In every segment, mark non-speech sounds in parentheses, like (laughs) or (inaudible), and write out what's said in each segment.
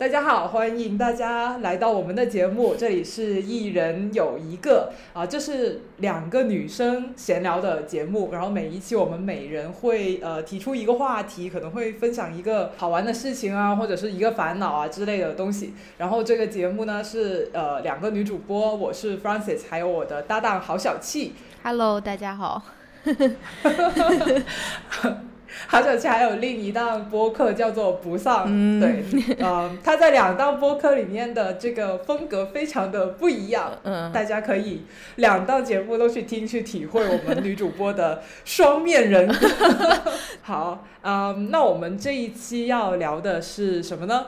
大家好，欢迎大家来到我们的节目，这里是一人有一个啊，这是两个女生闲聊的节目，然后每一期我们每人会呃提出一个话题，可能会分享一个好玩的事情啊，或者是一个烦恼啊之类的东西。然后这个节目呢是呃两个女主播，我是 f r a n c i s 还有我的搭档郝小气。Hello，大家好。郝小七还有另一档播客叫做不丧，嗯对，呃，他在两档播客里面的这个风格非常的不一样，嗯，大家可以两档节目都去听去体会我们女主播的双面人格。(laughs) 好，嗯，那我们这一期要聊的是什么呢？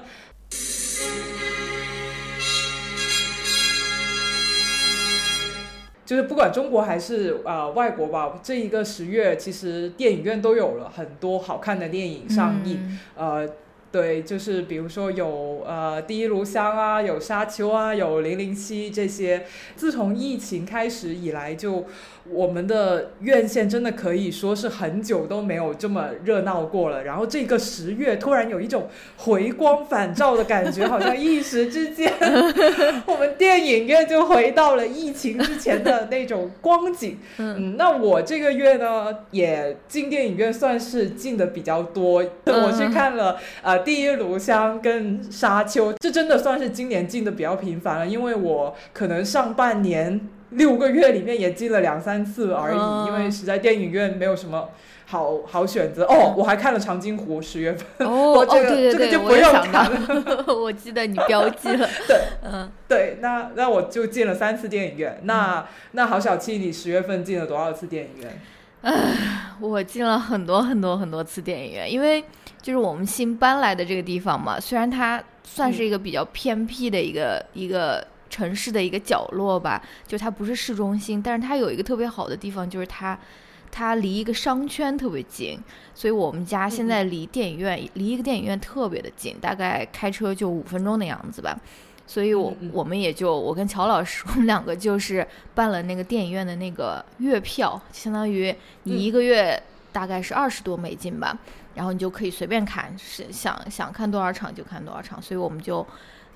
就是不管中国还是呃外国吧，这一个十月其实电影院都有了很多好看的电影上映。嗯呃，对，就是比如说有呃《第一炉香》啊，有《沙丘》啊，有《零零七》这些。自从疫情开始以来就，我们的院线真的可以说是很久都没有这么热闹过了。然后这个十月突然有一种回光返照的感觉，好像一时之间，(laughs) 我们电影院就回到了疫情之前的那种光景。(laughs) 嗯，那我这个月呢，也进电影院算是进的比较多。嗯我去看了呃《第一炉香》跟《沙丘》，这真的算是今年进的比较频繁了，因为我可能上半年六个月里面也进了两三次而已，嗯因为实在电影院没有什么。好好选择哦，我还看了《长津湖》，十月份。哦 (laughs) 这个对对对，这个就不用我也想谈到，(laughs) 我记得你标记了，(laughs) 对，嗯，对，那那我就进了三次电影院。那那郝小七，你十月份进了多少次电影院？唉我进了很多很多很多次电影院，因为就是我们新搬来的这个地方嘛，虽然它算是一个比较偏僻的一个、一个城市的一个角落吧，就它不是市中心，但是它有一个特别好的地方，就是它它离一个商圈特别近，所以我们家现在离电影院、离一个电影院特别的近，大概开车就五分钟的样子吧。所以我，我们也就我跟乔老师，我们两个就是办了那个电影院的那个月票，相当于你一个月大概是二十多美金吧，然后你就可以随便看，是想想看多少场就看多少场。所以我们就，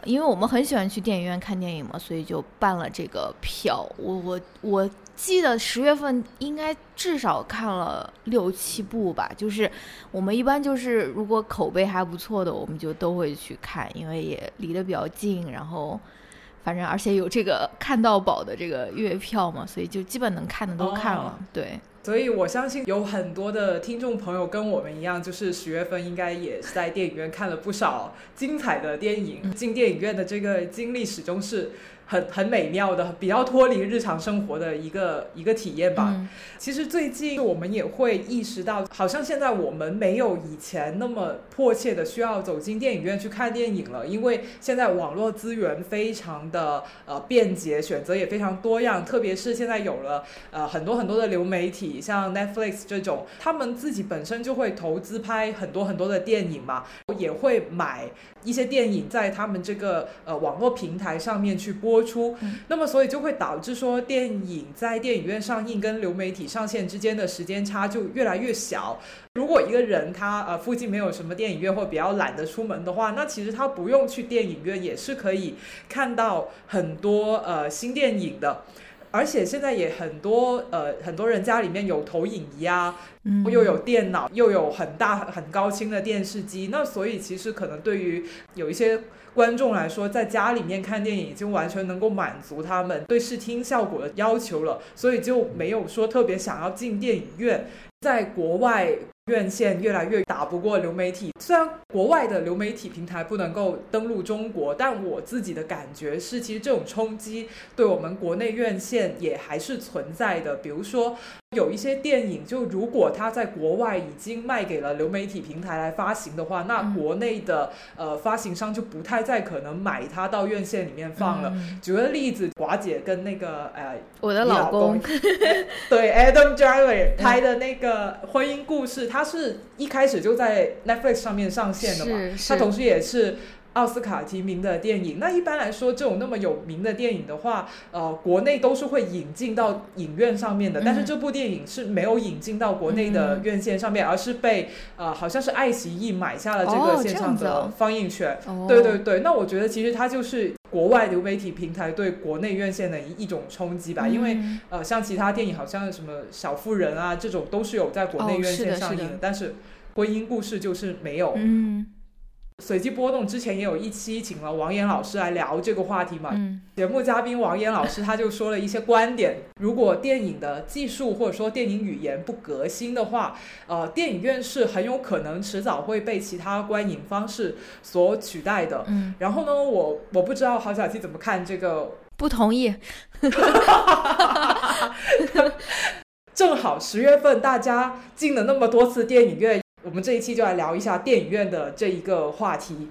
因为我们很喜欢去电影院看电影嘛，所以就办了这个票。我我我记得十月份应该至少看了六七部吧，就是我们一般就是如果口碑还不错的，我们就都会去看，因为也离得比较近，然后反正而且有这个看到宝的这个月票嘛，所以就基本能看的都看了。哦对，所以我相信有很多的听众朋友跟我们一样，就是十月份应该也是在电影院看了不少精彩的电影。进电影院的这个经历始终是很很美妙的，比较脱离日常生活的一个一个体验吧。嗯其实最近我们也会意识到，好像现在我们没有以前那么迫切的需要走进电影院去看电影了，因为现在网络资源非常的呃便捷，选择也非常多样，特别是现在有了呃很多很多的流媒体，像 Netflix 这种，他们自己本身就会投资拍很多很多的电影嘛，也会买一些电影在他们这个呃网络平台上面去播出，嗯那么所以就会导致说电影在电影院上映跟流媒体上线之间的时间差就越来越小。如果一个人他呃附近没有什么电影院或比较懒得出门的话，那其实他不用去电影院也是可以看到很多呃新电影的。而且现在也很多呃很多人家里面有投影仪啊，嗯，又有电脑，又有很大很高清的电视机，那所以其实可能对于有一些观众来说，在家里面看电影已经完全能够满足他们对视听效果的要求了，所以就没有说特别想要进电影院。在国外院线越来越打不过流媒体，虽然国外的流媒体平台不能够登陆中国，但我自己的感觉是，其实这种冲击对我们国内院线也还是存在的。比如说，有一些电影，就如果它在国外已经卖给了流媒体平台来发行的话，那嗯国内的呃发行商就不太再可能买它到院线里面放了。嗯。举个例子，寡姐跟那个呃我的你老公，对 Adam Driver (laughs) 拍的那个婚姻故事，它是一开始就在 Netflix 上面上线的嘛，它同时也是奥斯卡提名的电影。那一般来说，这种那么有名的电影的话，呃，国内都是会引进到影院上面的。但是这部电影是没有引进到国内的院线上面，而是被呃，好像是爱奇艺买下了这个线上的放映权。对对对，那我觉得其实它就是国外流媒体平台对国内院线的一一种冲击吧。因为呃，像其他电影，好像什么小妇人啊这种，都是有在国内院线上映的，但是。婚姻故事就是没有。嗯，随机波动之前也有一期请了王岩老师来聊这个话题嘛。嗯，节目嘉宾王岩老师他就说了一些观点：如果电影的技术或者说电影语言不革新的话，呃，电影院是很有可能迟早会被其他观影方式所取代的。嗯，然后呢，我我不知道郝小七怎么看这个？不同意。(laughs) 正好十月份大家进了那么多次电影院。我们这一期就来聊一下电影院的这一个话题。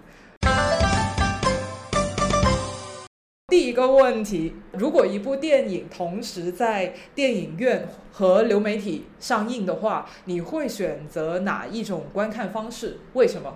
第一个问题，如果一部电影同时在电影院和流媒体上映的话，你会选择哪一种观看方式？为什么？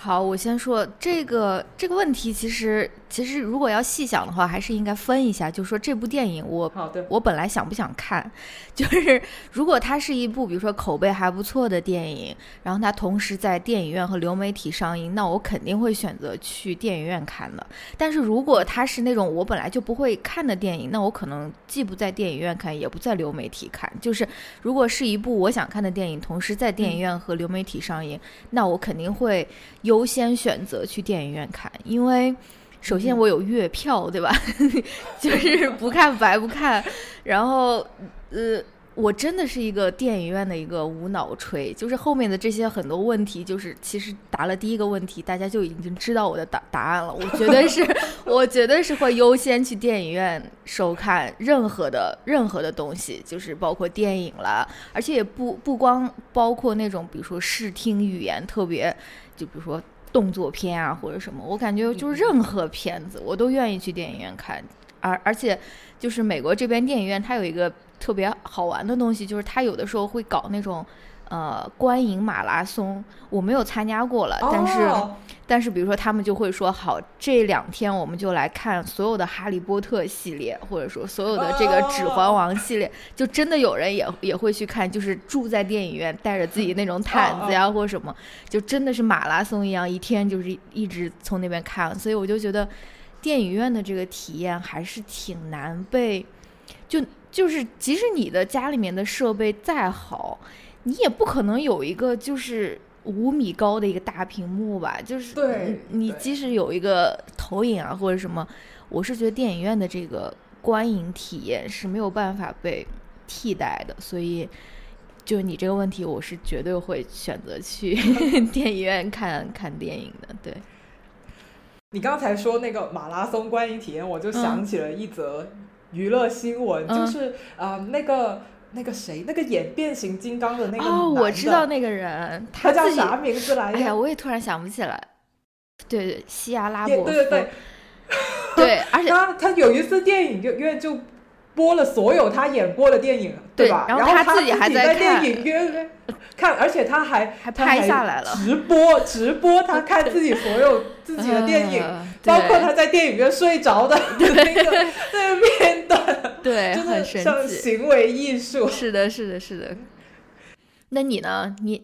好，我先说这个这个问题，其实。其实，如果要细想的话，还是应该分一下。就是说，这部电影，我我本来想不想看？就是如果它是一部，比如说口碑还不错的电影，然后它同时在电影院和流媒体上映，那我肯定会选择去电影院看的。但是如果它是那种我本来就不会看的电影，那我可能既不在电影院看，也不在流媒体看。就是如果是一部我想看的电影，同时在电影院和流媒体上映，那我肯定会优先选择去电影院看，因为。首先，我有月票，对吧？(laughs) 就是不看白不看。然后，呃，我真的是一个电影院的一个无脑吹，就是后面的这些很多问题，就是其实答了第一个问题，大家就已经知道我的答答案了。我绝对是，(laughs) 我绝对是会优先去电影院收看任何的任何的东西，就是包括电影啦，而且也不不光包括那种，比如说视听语言特别，就比如说。动作片啊，或者什么，我感觉就是任何片子，我都愿意去电影院看。而而且，就是美国这边电影院，它有一个特别好玩的东西，就是它有的时候会搞那种。呃，观影马拉松我没有参加过了，但是但是比如说他们就会说好，这两天我们就来看所有的哈利波特系列，或者说所有的这个指环王系列，就真的有人也也会去看，就是住在电影院，带着自己那种毯子呀或者什么，就真的是马拉松一样，一天就是一直从那边看，所以我就觉得电影院的这个体验还是挺难被，就就是即使你的家里面的设备再好。你也不可能有一个就是五米高的一个大屏幕吧？就是对，你即使有一个投影啊或者什么，我是觉得电影院的这个观影体验是没有办法被替代的。所以，就你这个问题，我是绝对会选择去 (laughs) 电影院看看电影的。对，你刚才说那个马拉松观影体验，我就想起了一则娱乐新闻，就是啊那个。那个谁，那个演变形金刚的那个哦，我知道那个人，他叫啥名字来着？哎呀，我也突然想不起来。对对，西亚拉伯夫。对对对，对，而且他他有一次电影就因为就播了所有他演过的电影，对吧？然后他自己还在电影院看，而且他还还拍下来了，直播直播他看自己所有 (laughs) 自己的电影，包括他在电影院睡着的 (laughs) 那个那个片段。对，真的像，行为艺术。是的，是的，是的。那你呢？你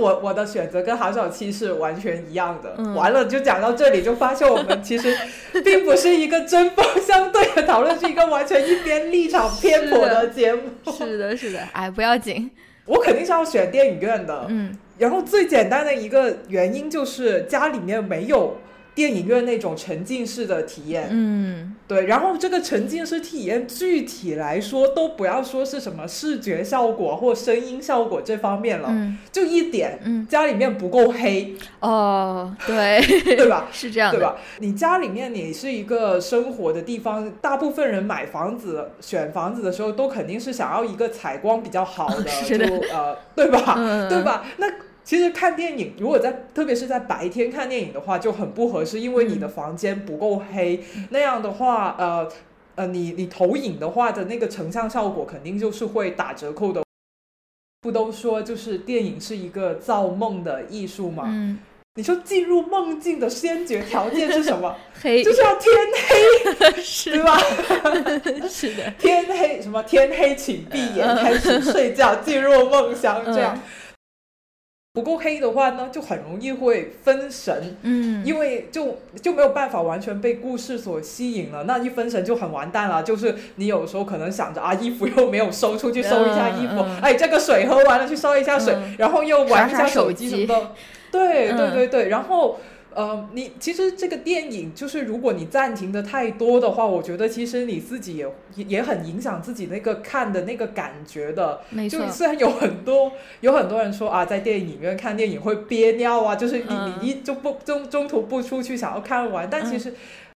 我我的选择跟韩小七是完全一样的。完了，就讲到这里，就发现我们其实并不是一个针锋相对的讨论，是一个完全一边立场偏颇的 (laughs) 节目。是的，是的。哎，不要紧，我肯定是要选电影院的。嗯。然后最简单的一个原因就是家里面没有。电影院那种沉浸式的体验，嗯，对，然后这个沉浸式体验具体来说，都不要说是什么视觉效果或声音效果这方面了，嗯，就一点，嗯，家里面不够黑，哦，对，(laughs) 对吧？(laughs) 是这样，对吧？你家里面你是一个生活的地方，大部分人买房子、选房子的时候，都肯定是想要一个采光比较好的，(laughs) 就呃，对吧？对吧？那。其实看电影，如果在特别是在白天看电影的话，就很不合适，因为你的房间不够黑。那样的话，呃呃，你你投影的话的那个成像效果肯定就是会打折扣的。不都说就是电影是一个造梦的艺术吗？嗯。你说进入梦境的先决条件是什么？(laughs) 黑就是要天黑，(laughs) 是对吧？(laughs) 是的，天黑什么？天黑请闭眼，开始睡觉，进入梦乡，这样。不够黑的话呢，就很容易会分神，嗯，因为就就没有办法完全被故事所吸引了。那一分神就很完蛋了。就是你有时候可能想着啊，衣服又没有收出去，收一下衣服，哎，这个水喝完了，去收一下水，然后又玩一下手机什么的。对对对对，然后。呃，你其实这个电影就是，如果你暂停的太多的话，我觉得其实你自己也也很影响自己那个看的那个感觉的。没错。就虽然有很多有很多人说啊，在电影院看电影会憋尿啊，就是你你一就不中中途不出去想要看完，但其实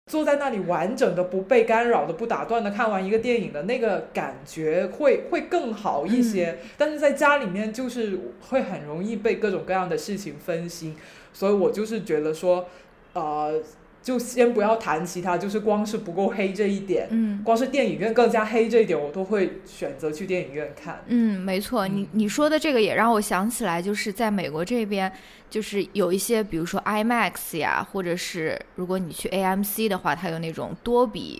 坐在那里完整的不被干扰的不打断的看完一个电影的那个感觉会会更好一些。但是在家里面就是会很容易被各种各样的事情分心。所以我就是觉得说，呃，就先不要谈其他，就是光是不够黑这一点，嗯，光是电影院更加黑这一点，我都会选择去电影院看。嗯，没错，你你说的这个也让我想起来，就是在美国这边，就是有一些，比如说 IMAX 呀，或者是如果你去 AMC 的话，它有那种多比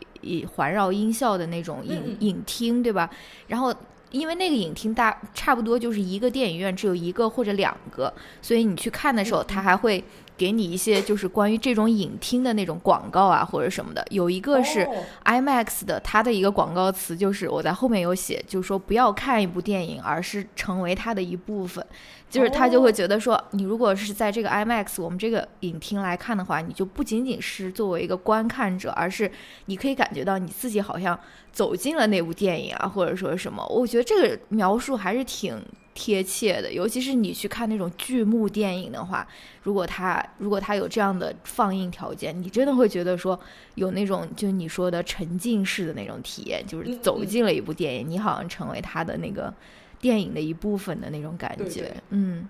环绕音效的那种影影厅，对吧？然后。因为那个影厅大差不多就是一个电影院只有一个或者两个，所以你去看的时候，他还会给你一些就是关于这种影厅的那种广告啊或者什么的。有一个是 IMAX 的，它的一个广告词就是我在后面有写，就是说不要看一部电影，而是成为它的一部分。就是他就会觉得说，你如果是在这个 IMAX 我们这个影厅来看的话，你就不仅仅是作为一个观看者，而是你可以感觉到你自己好像走进了那部电影啊，或者说什么。我觉得这个描述还是挺贴切的，尤其是你去看那种剧目电影的话，如果它如果它有这样的放映条件，你真的会觉得说有那种就你说的沉浸式的那种体验，就是走进了一部电影，你好像成为他的那个。电影的一部分的那种感觉，嗯，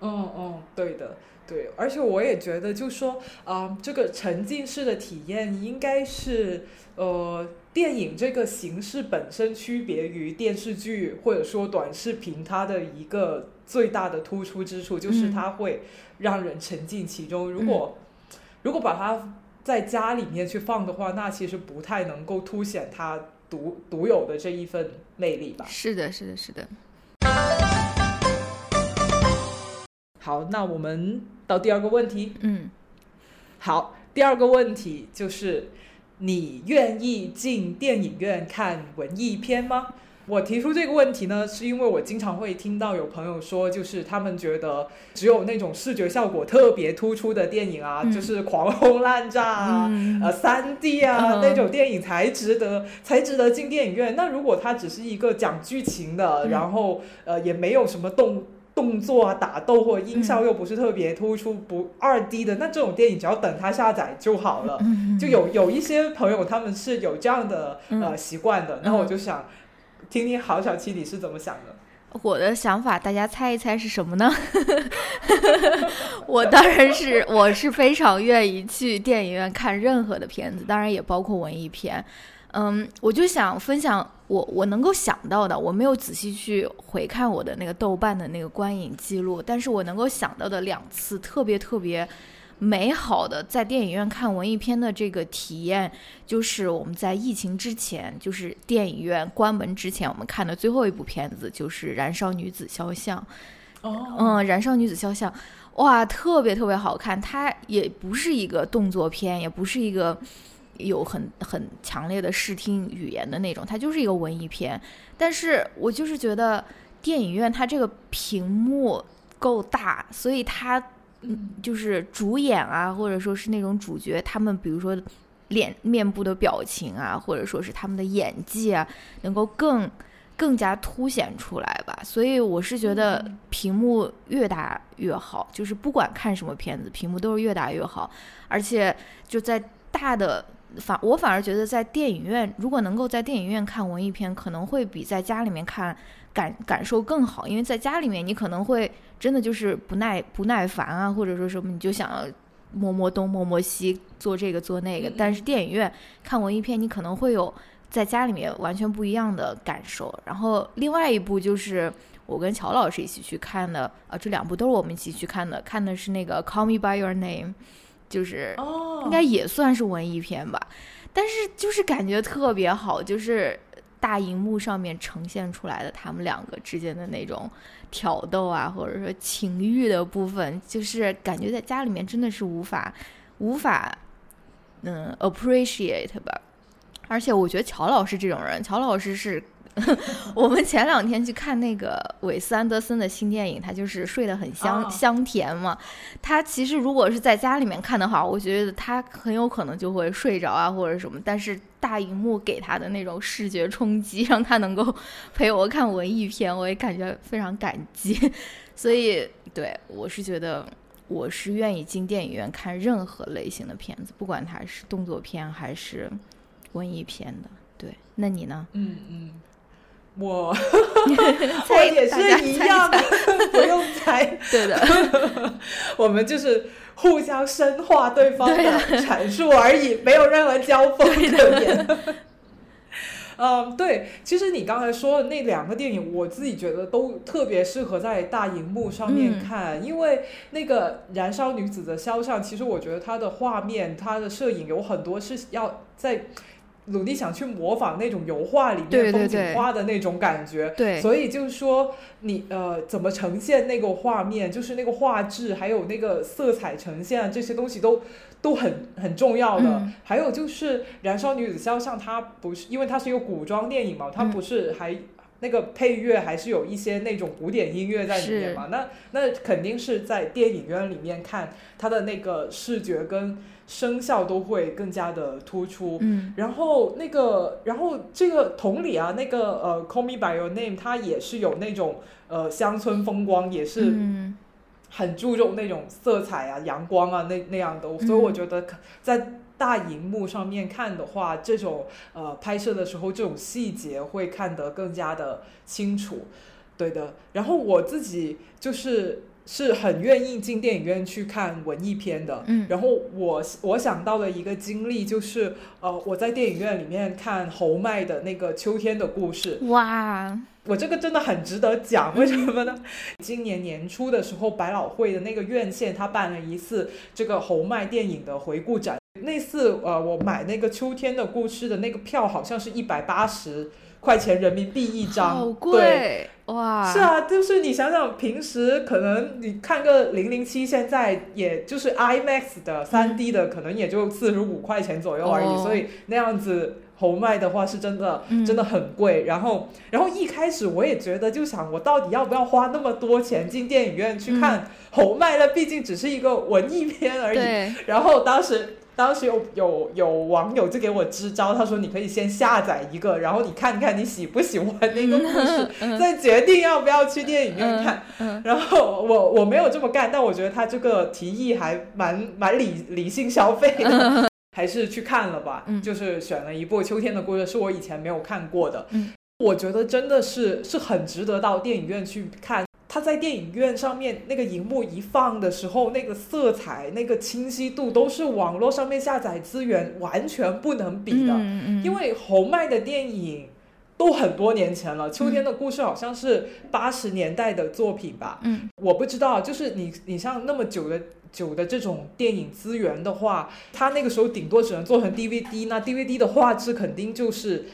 嗯嗯，对的，对，而且我也觉得，就说啊，这个沉浸式的体验应该是呃，电影这个形式本身区别于电视剧或者说短视频它的一个最大的突出之处，就是它会让人沉浸其中。如果如果把它在家里面去放的话，那其实不太能够凸显它独独有的这一份魅力吧？是的，是的，是的。好，那我们到第二个问题。嗯，好，第二个问题就是，你愿意进电影院看文艺片吗？我提出这个问题呢，是因为我经常会听到有朋友说，就是他们觉得只有那种视觉效果特别突出的电影啊，就是狂轰滥炸啊，呃，三 D 啊那种电影才值得才值得进电影院。那如果它只是一个讲剧情的，然后呃也没有什么动动作啊打斗或者音效又不是特别突出，不二 D 的，那这种电影只要等它下载就好了。就有有一些朋友他们是有这样的呃习惯的，那我就想。听听郝小七你是怎么想的？我的想法，大家猜一猜是什么呢？(laughs) 我当然是，我是非常愿意去电影院看任何的片子，当然也包括文艺片。嗯，我就想分享我我能够想到的，我没有仔细去回看我的那个豆瓣的那个观影记录，但是我能够想到的两次特别特别。美好的在电影院看文艺片的这个体验，就是我们在疫情之前，就是电影院关门之前，我们看的最后一部片子就是《燃烧女子肖像》。哦，嗯，《燃烧女子肖像》哇，特别特别好看。它也不是一个动作片，也不是一个有很很强烈的视听语言的那种，它就是一个文艺片。但是我就是觉得电影院它这个屏幕够大，所以它。嗯，就是主演啊，或者说是那种主角，他们比如说脸面部的表情啊，或者说是他们的演技啊，能够更更加凸显出来吧。所以我是觉得屏幕越大越好，就是不管看什么片子，屏幕都是越大越好。而且就在大的反，我反而觉得在电影院，如果能够在电影院看文艺片，可能会比在家里面看。感感受更好，因为在家里面你可能会真的就是不耐不耐烦啊，或者说什么你就想要摸摸东摸摸西做这个做那个。但是电影院看文艺片，你可能会有在家里面完全不一样的感受。然后另外一部就是我跟乔老师一起去看的，啊，这两部都是我们一起去看的，看的是那个《Call Me by Your Name》，就是应该也算是文艺片吧，但是就是感觉特别好，就是大荧幕上面呈现出来的他们两个之间的那种挑逗啊，或者说情欲的部分，就是感觉在家里面真的是无法无法嗯 appreciate 吧。而且我觉得乔老师这种人，乔老师是。(laughs) 我们前两天去看那个韦斯安德森的新电影，他就是睡得很香香甜嘛。他其实如果是在家里面看的话，我觉得他很有可能就会睡着啊或者什么。但是大荧幕给他的那种视觉冲击，让他能够陪我看文艺片，我也感觉非常感激。所以，对我是觉得我是愿意进电影院看任何类型的片子，不管它是动作片还是文艺片的。对，那你呢？嗯嗯。我 (laughs) 我也是一样的，不用猜。(laughs) 对的，我们就是互相深化对方的阐述而已，没有任何交锋可言。嗯，对，其实你刚才说的那两个电影，我自己觉得都特别适合在大荧幕上面看，因为那个《燃烧女子的肖像》，其实我觉得它的画面、它的摄影有很多是要在。努力想去模仿那种油画里面风景画的那种感觉，对，所以就是说你呃怎么呈现那个画面，就是那个画质还有那个色彩呈现这些东西都都很很重要的。还有就是《燃烧女子肖像》，它不是因为它是一个古装电影嘛，它不是还那个配乐还是有一些那种古典音乐在里面嘛？那那肯定是在电影院里面看它的那个视觉跟。声效都会更加的突出，嗯，然后那个，然后这个同理啊，那个呃，Call Me by Your Name，它也是有那种呃乡村风光，也是很注重那种色彩啊、阳光啊那那样的，所以我觉得在大荧幕上面看的话，这种呃拍摄的时候，这种细节会看得更加的清楚，对的。然后我自己就是。是很愿意进电影院去看文艺片的，嗯，然后我我想到的一个经历就是，呃，我在电影院里面看侯麦的那个《秋天的故事》，哇，我这个真的很值得讲，为什么呢？(laughs) 今年年初的时候，百老汇的那个院线他办了一次这个侯麦电影的回顾展，那次呃，我买那个《秋天的故事》的那个票好像是一百八十。块钱人民币一张，好贵哇！是啊，就是你想想，平时可能你看个零零七，现在也就是 IMAX 的三 D 的，可能也就四十五块钱左右而已。所以那样子侯麦的话是真的，真的很贵。然后，然后一开始我也觉得，就想我到底要不要花那么多钱进电影院去看侯麦？那毕竟只是一个文艺片而已。然后当时。当时有有有网友就给我支招，他说你可以先下载一个，然后你看看你喜不喜欢那个故事，再决定要不要去电影院看。然后我我没有这么干，但我觉得他这个提议还蛮蛮理理性消费的，还是去看了吧。就是选了一部《秋天的故事》，是我以前没有看过的。我觉得真的是是很值得到电影院去看。他在电影院上面那个荧幕一放的时候，那个色彩、那个清晰度都是网络上面下载资源完全不能比的。因为侯麦的电影都很多年前了，《秋天的故事》好像是八十年代的作品吧。嗯，我不知道，就是你你像那么久的久的这种电影资源的话，他那个时候顶多只能做成 DVD，那 DVD 的画质肯定就是。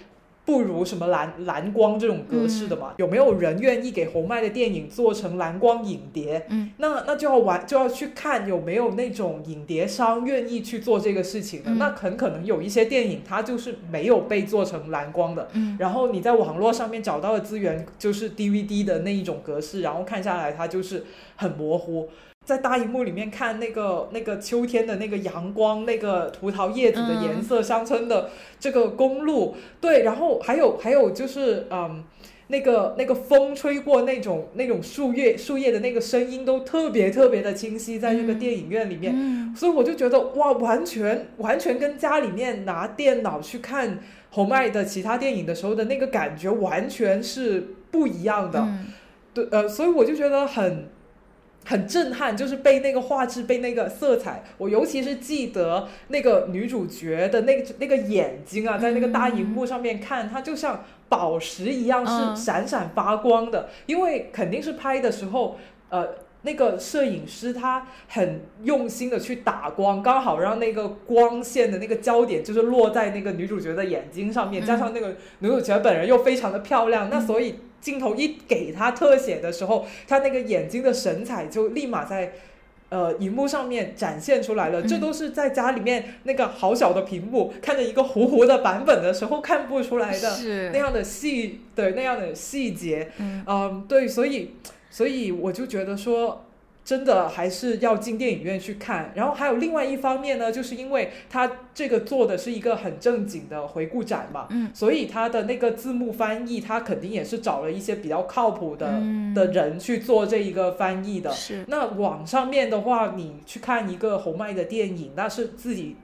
不如什么蓝蓝光这种格式的嘛？有没有人愿意给红麦的电影做成蓝光影碟？嗯，那那就要玩，就要去看有没有那种影碟商愿意去做这个事情的。那很可能有一些电影它就是没有被做成蓝光的。嗯，然后你在网络上面找到的资源就是 DVD 的那一种格式，然后看下来它就是很模糊。在大荧幕里面看那个那个秋天的那个阳光，那个葡萄叶子的颜色，乡村的这个公路，对，然后还有还有就是嗯，那个那个风吹过那种那种树叶树叶的那个声音都特别特别的清晰，在这个电影院里面，所以我就觉得哇，完全完全跟家里面拿电脑去看红麦的其他电影的时候的那个感觉完全是不一样的，对，呃，所以我就觉得很。很震撼，就是被那个画质、被那个色彩，我尤其是记得那个女主角的那个那个眼睛啊，在那个大荧幕上面看，它就像宝石一样，是闪闪发光的。因为肯定是拍的时候，呃，那个摄影师他很用心的去打光，刚好让那个光线的那个焦点就是落在那个女主角的眼睛上面，加上那个女主角本人又非常的漂亮，那所以。镜头一给他特写的时候，他那个眼睛的神采就立马在呃荧幕上面展现出来了。这都是在家里面那个好小的屏幕看着一个糊糊的版本的时候看不出来的那样的细对那样的细节。嗯，对，所以所以我就觉得说。真的还是要进电影院去看，然后还有另外一方面呢，就是因为它这个做的是一个很正经的回顾展嘛，嗯，所以它的那个字幕翻译，它肯定也是找了一些比较靠谱的的人去做这一个翻译的。是，那网上面的话，你去看一个红麦的电影，那是自己。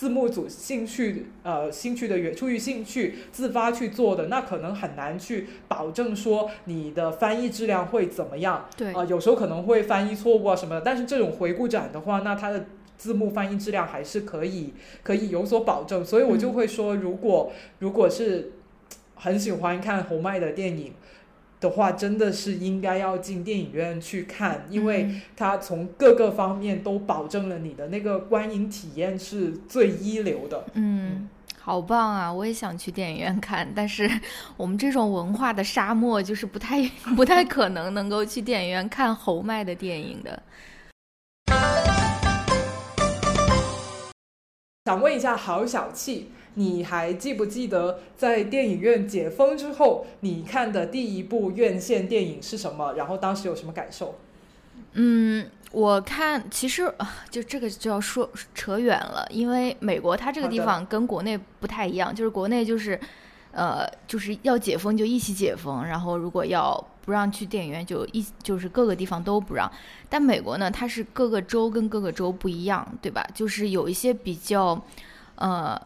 字幕组兴趣呃兴趣的源出于兴趣自发去做的，那可能很难去保证说你的翻译质量会怎么样。对啊，有时候可能会翻译错误啊什么的。但是这种回顾展的话，那它的字幕翻译质量还是可以可以有所保证。所以我就会说，如果如果是很喜欢看红麦的电影。的话，真的是应该要进电影院去看，因为它从各个方面都保证了你的那个观影体验是最一流的。嗯，好棒啊！我也想去电影院看，但是 (laughs) 我们这种文化的沙漠，就是不太 (laughs) 不太可能能够去电影院看侯麦的电影的。想问一下，郝小气。你还记不记得在电影院解封之后，你看的第一部院线电影是什么？然后当时有什么感受？嗯，我看其实就这个就要说扯远了，因为美国它这个地方跟国内不太一样，就是国内就是呃就是要解封就一起解封，然后如果要不让去电影院就一就是各个地方都不让。但美国呢，它是各个州跟各个州不一样，对吧？就是有一些比较呃。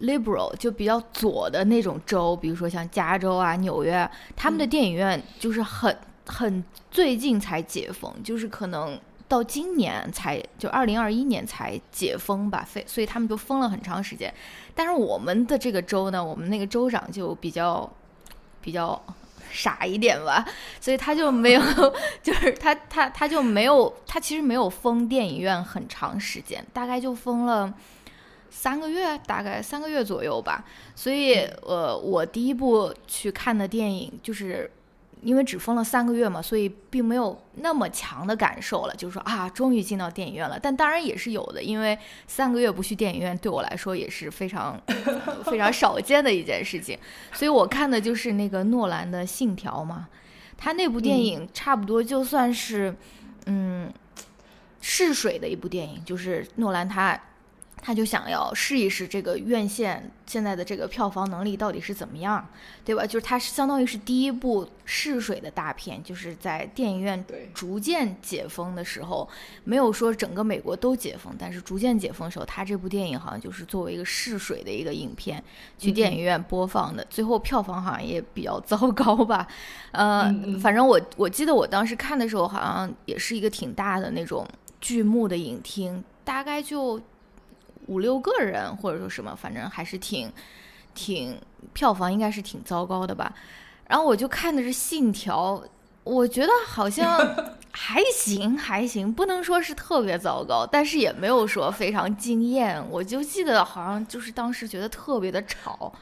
Liberal 就比较左的那种州，比如说像加州啊、纽约，他们的电影院就是很很最近才解封，就是可能到今年才就二零二一年才解封吧，所以所以他们就封了很长时间。但是我们的这个州呢，我们那个州长就比较比较傻一点吧，所以他就没有，(laughs) 就是他他他就没有，他其实没有封电影院很长时间，大概就封了。三个月，大概三个月左右吧。所以，呃，我第一部去看的电影，就是因为只封了三个月嘛，所以并没有那么强的感受了。就是说啊，终于进到电影院了。但当然也是有的，因为三个月不去电影院，对我来说也是非常非常少见的一件事情。所以我看的就是那个诺兰的《信条》嘛。他那部电影差不多就算是嗯试水的一部电影，就是诺兰他。他就想要试一试这个院线现在的这个票房能力到底是怎么样，对吧？就是它是相当于是第一部试水的大片，就是在电影院逐渐解封的时候，没有说整个美国都解封，但是逐渐解封的时候，他这部电影好像就是作为一个试水的一个影片去电影院播放的，最后票房好像也比较糟糕吧。呃，反正我我记得我当时看的时候，好像也是一个挺大的那种剧目的影厅，大概就。五六个人，或者说什么，反正还是挺，挺票房应该是挺糟糕的吧。然后我就看的是《信条》，我觉得好像 (laughs) 还行，还行，不能说是特别糟糕，但是也没有说非常惊艳。我就记得好像就是当时觉得特别的吵，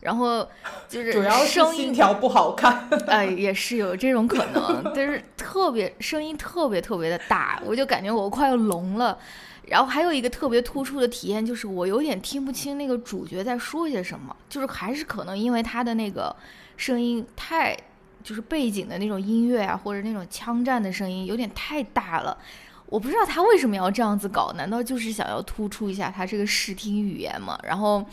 然后就是主要是信条不好看，(laughs) 哎，也是有这种可能，但是特别声音特别特别的大，我就感觉我快要聋了。然后还有一个特别突出的体验，就是我有点听不清那个主角在说些什么，就是还是可能因为他的那个声音太，就是背景的那种音乐啊，或者那种枪战的声音有点太大了。我不知道他为什么要这样子搞，难道就是想要突出一下他这个视听语言吗？然后，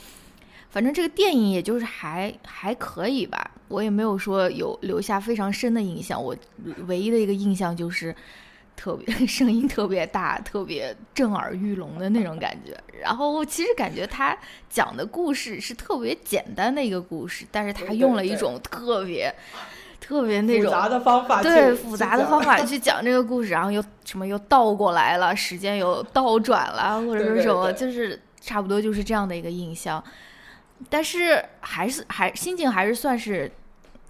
反正这个电影也就是还还可以吧，我也没有说有留下非常深的印象。我唯一的一个印象就是。特别 (laughs) 声音特别大，特别震耳欲聋的那种感觉。然后其实感觉他讲的故事是特别简单的一个故事，但是他用了一种特别。特别那种复杂的方法，对复杂的方法 (laughs) 去讲这个故事，然后又什么又倒过来了，时间又倒转了，或者对对说什么，对就是差不多就是这样的一个印象。但是还是还心情还是算是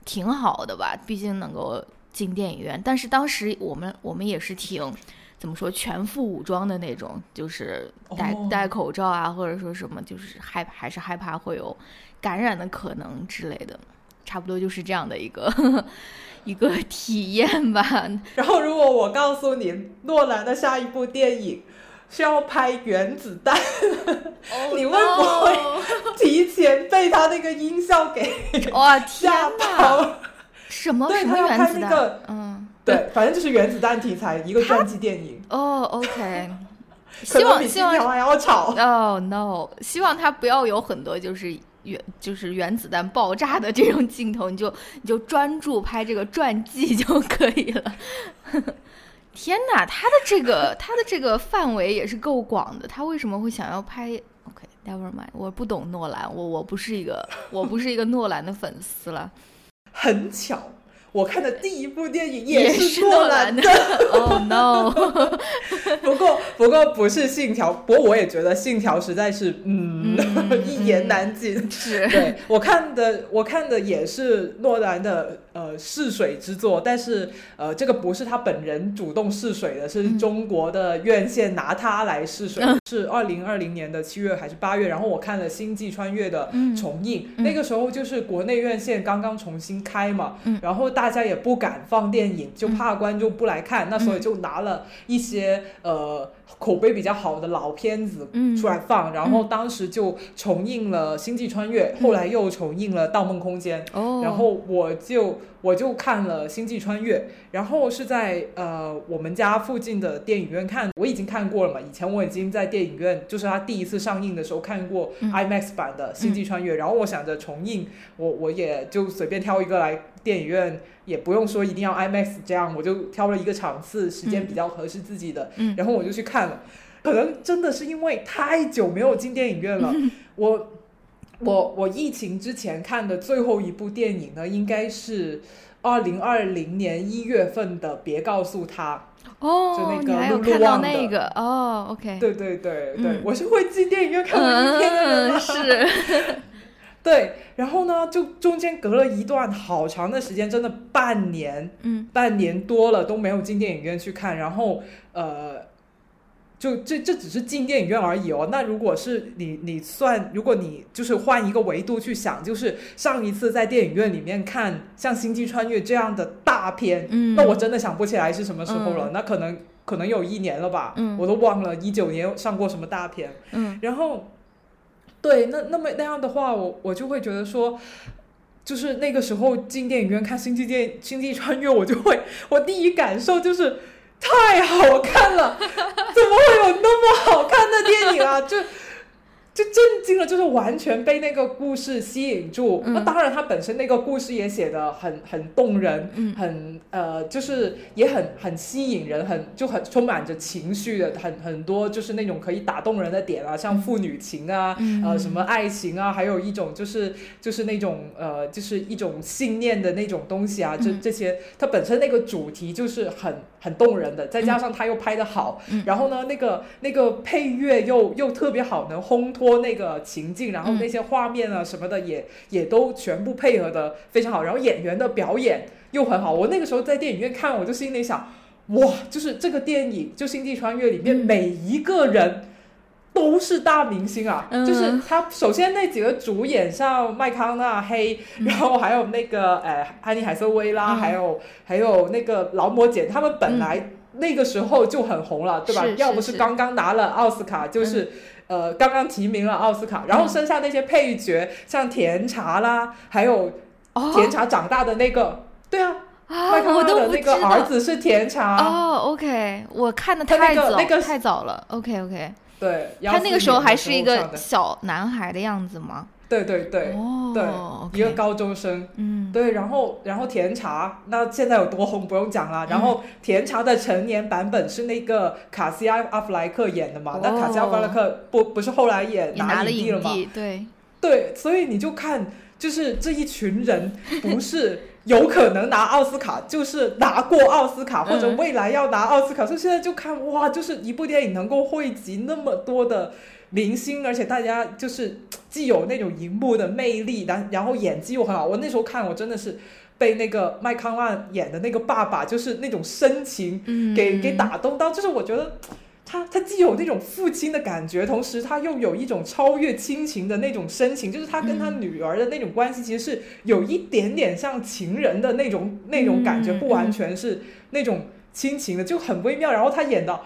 挺好的吧，毕竟能够进电影院。但是当时我们我们也是挺怎么说全副武装的那种，就是戴、哦戴口罩啊，或者说什么，就是害还是害怕会有感染的可能之类的，差不多就是这样的一个 (laughs) 一个体验吧。(laughs) 然后，如果我告诉你，诺兰的下一部电影是要拍原子弹，(laughs) 你会不会提前被他那个音效给哇天吓哪！跑？什么什么原子弹？那个嗯，对，反正就是原子弹题材一个传记电影，哦，OK，(laughs) 可希望希望条还要吵。哦、no，希望他不要有很多就是原就是原子弹爆炸的这种镜头，你就你就专注拍这个传记就可以了。(laughs) 天哪，他的这个他的这个范围也是够广的，他为什么会想要拍？OK，never、mind，我不懂诺兰，我我不是一个我不是一个诺兰的粉丝了，很巧，我看的第一部电影也是诺诺兰兰的。哦、no，(laughs) 不过不过不是信条，不过我也觉得信条实在是嗯嗯 (laughs) 一言难尽。是对我看的，我看的也是诺兰的呃试水之作，但是呃这个不是他本人主动试水的，是嗯中国的院线拿他来试水，是二零二零年的七月还是八月？然后我看了《星际穿越》的嗯重映，嗯那个时候就是国内院线刚刚重新开嘛，嗯然后大家也不敢放电影，就怕观众不来看，那所以就拿了一些呃口碑比较好的老片子嗯。出来放，然后当时就重映了《星际穿越》，后来又重映了《盗梦空间》哦，然后我就我就看了《星际穿越》，然后是在呃我们家附近的电影院看，我已经看过了嘛。以前我已经在电影院，就是它第一次上映的时候看过嗯。IMAX 版的《星际穿越》，然后我想着重映，我我也就随便挑一个来电影院，也不用说一定要 IMAX 这样，我就挑了一个场次，时间比较合适自己的，嗯。然后我就去看了。可能真的是因为太久没有进电影院了，我我我疫情之前看的最后一部电影呢，应该是二零二零年一月份的《别告诉他哦，就那个你还有看到那个哦，OK，》。对对对对，嗯。我是会进电影院看文艺片的。是，对，然后呢，就中间隔了一段好长的时间，真的半年，嗯半年多了都没有进电影院去看，然后呃，就这这只是进电影院而已哦。那如果是你你算，如果你就是换一个维度去想，就是上一次在电影院里面看像《星际穿越》这样的大片，嗯，那我真的想不起来是什么时候了，嗯那可能可能有一年了吧，嗯我都忘了一九年上过什么大片。嗯然后，对，那那么那样的话，我我就会觉得说，就是那个时候进电影院看《星际电星际穿越》，我就会我第一感受就是太好看了，(laughs) 怎么会有那么好看的电影啊？就。就震惊了，就是完全被那个故事吸引住。嗯。那当然，他本身那个故事也写的很很动人，嗯。很呃，就是也很很吸引人，很就很充满着情绪的，很很多就是那种可以打动人的点啊，像父女情啊，嗯。呃，什么爱情啊，还有一种就是就是那种呃，就是一种信念的那种东西啊，这嗯。这些它本身那个主题就是很很动人的，再加上他又拍的好，嗯。然后呢，那个那个配乐又又特别好，能烘托那个情境，然后嗯那些画面啊什么的也也都全部配合的非常好，然后演员的表演又很好。我那个时候在电影院看，我就心里想，哇，就是这个电影就《星际穿越》里面嗯每一个人。都是大明星啊！嗯就是他首先那几个主演，像麦康纳、黑，嗯然后还有那个呃安妮海瑟薇啦，嗯还有还有那个劳模姐，他们本来那个时候就很红了，对吧？是要不是刚刚拿了奥斯卡，就是、呃刚刚提名了奥斯卡，然后嗯剩下那些配角，像甜茶啦，还有哦？甜茶长大的那个，对啊，啊我纳的那都不知道个儿子是甜茶，哦，OK，我看的太早个那个太早了，OK OK，对，他那个时候还是一个14年的时候上的。小男孩的样子吗？对对对，哦，对一个高中生。嗯，对，然后然后甜茶，那现在有多红不用讲了。然后甜茶的成年版本是那个卡西亚阿弗莱克演的嘛？那卡西亚阿弗莱克不不是后来也也拿了影帝了吗？影帝，对，对，所以你就看，就是这一群人不是有可能拿奥斯卡，就是拿过奥斯卡，或者嗯未来要拿奥斯卡。所以现在就看哇，就是一部电影能够汇集那么多的明星，而且大家就是既有那种荧幕的魅力，然然后演技又很好。我那时候看，我真的是被那个麦康纳演的那个爸爸，就是那种深情嗯，给给打动到，就是我觉得他他既有那种父亲的感觉，同时他又有一种超越亲情的那种深情，就是他跟他嗯女儿的那种关系，其实是有一点点像情人的那种那种感觉，嗯不完全是那种亲情的，就很微妙。然后他演的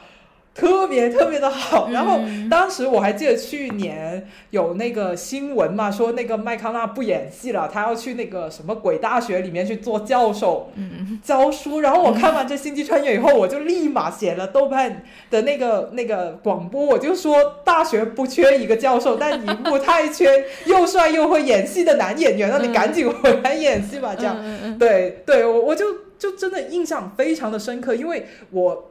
特别特别的好，然后。嗯当时我还记得去年有那个新闻嘛，说那个麦康纳不演戏了，他要去那个什么鬼大学里面去做教授，嗯教书。然后我看完这《星际穿越》以后，我就立马写了豆瓣的那个 (laughs) 那个广播，我就说大学不缺一个教授，但荧幕太缺又帅又会演戏的男演员那，你嗯赶紧回来演戏吧，这样。对对，我我就就真的印象非常的深刻，因为我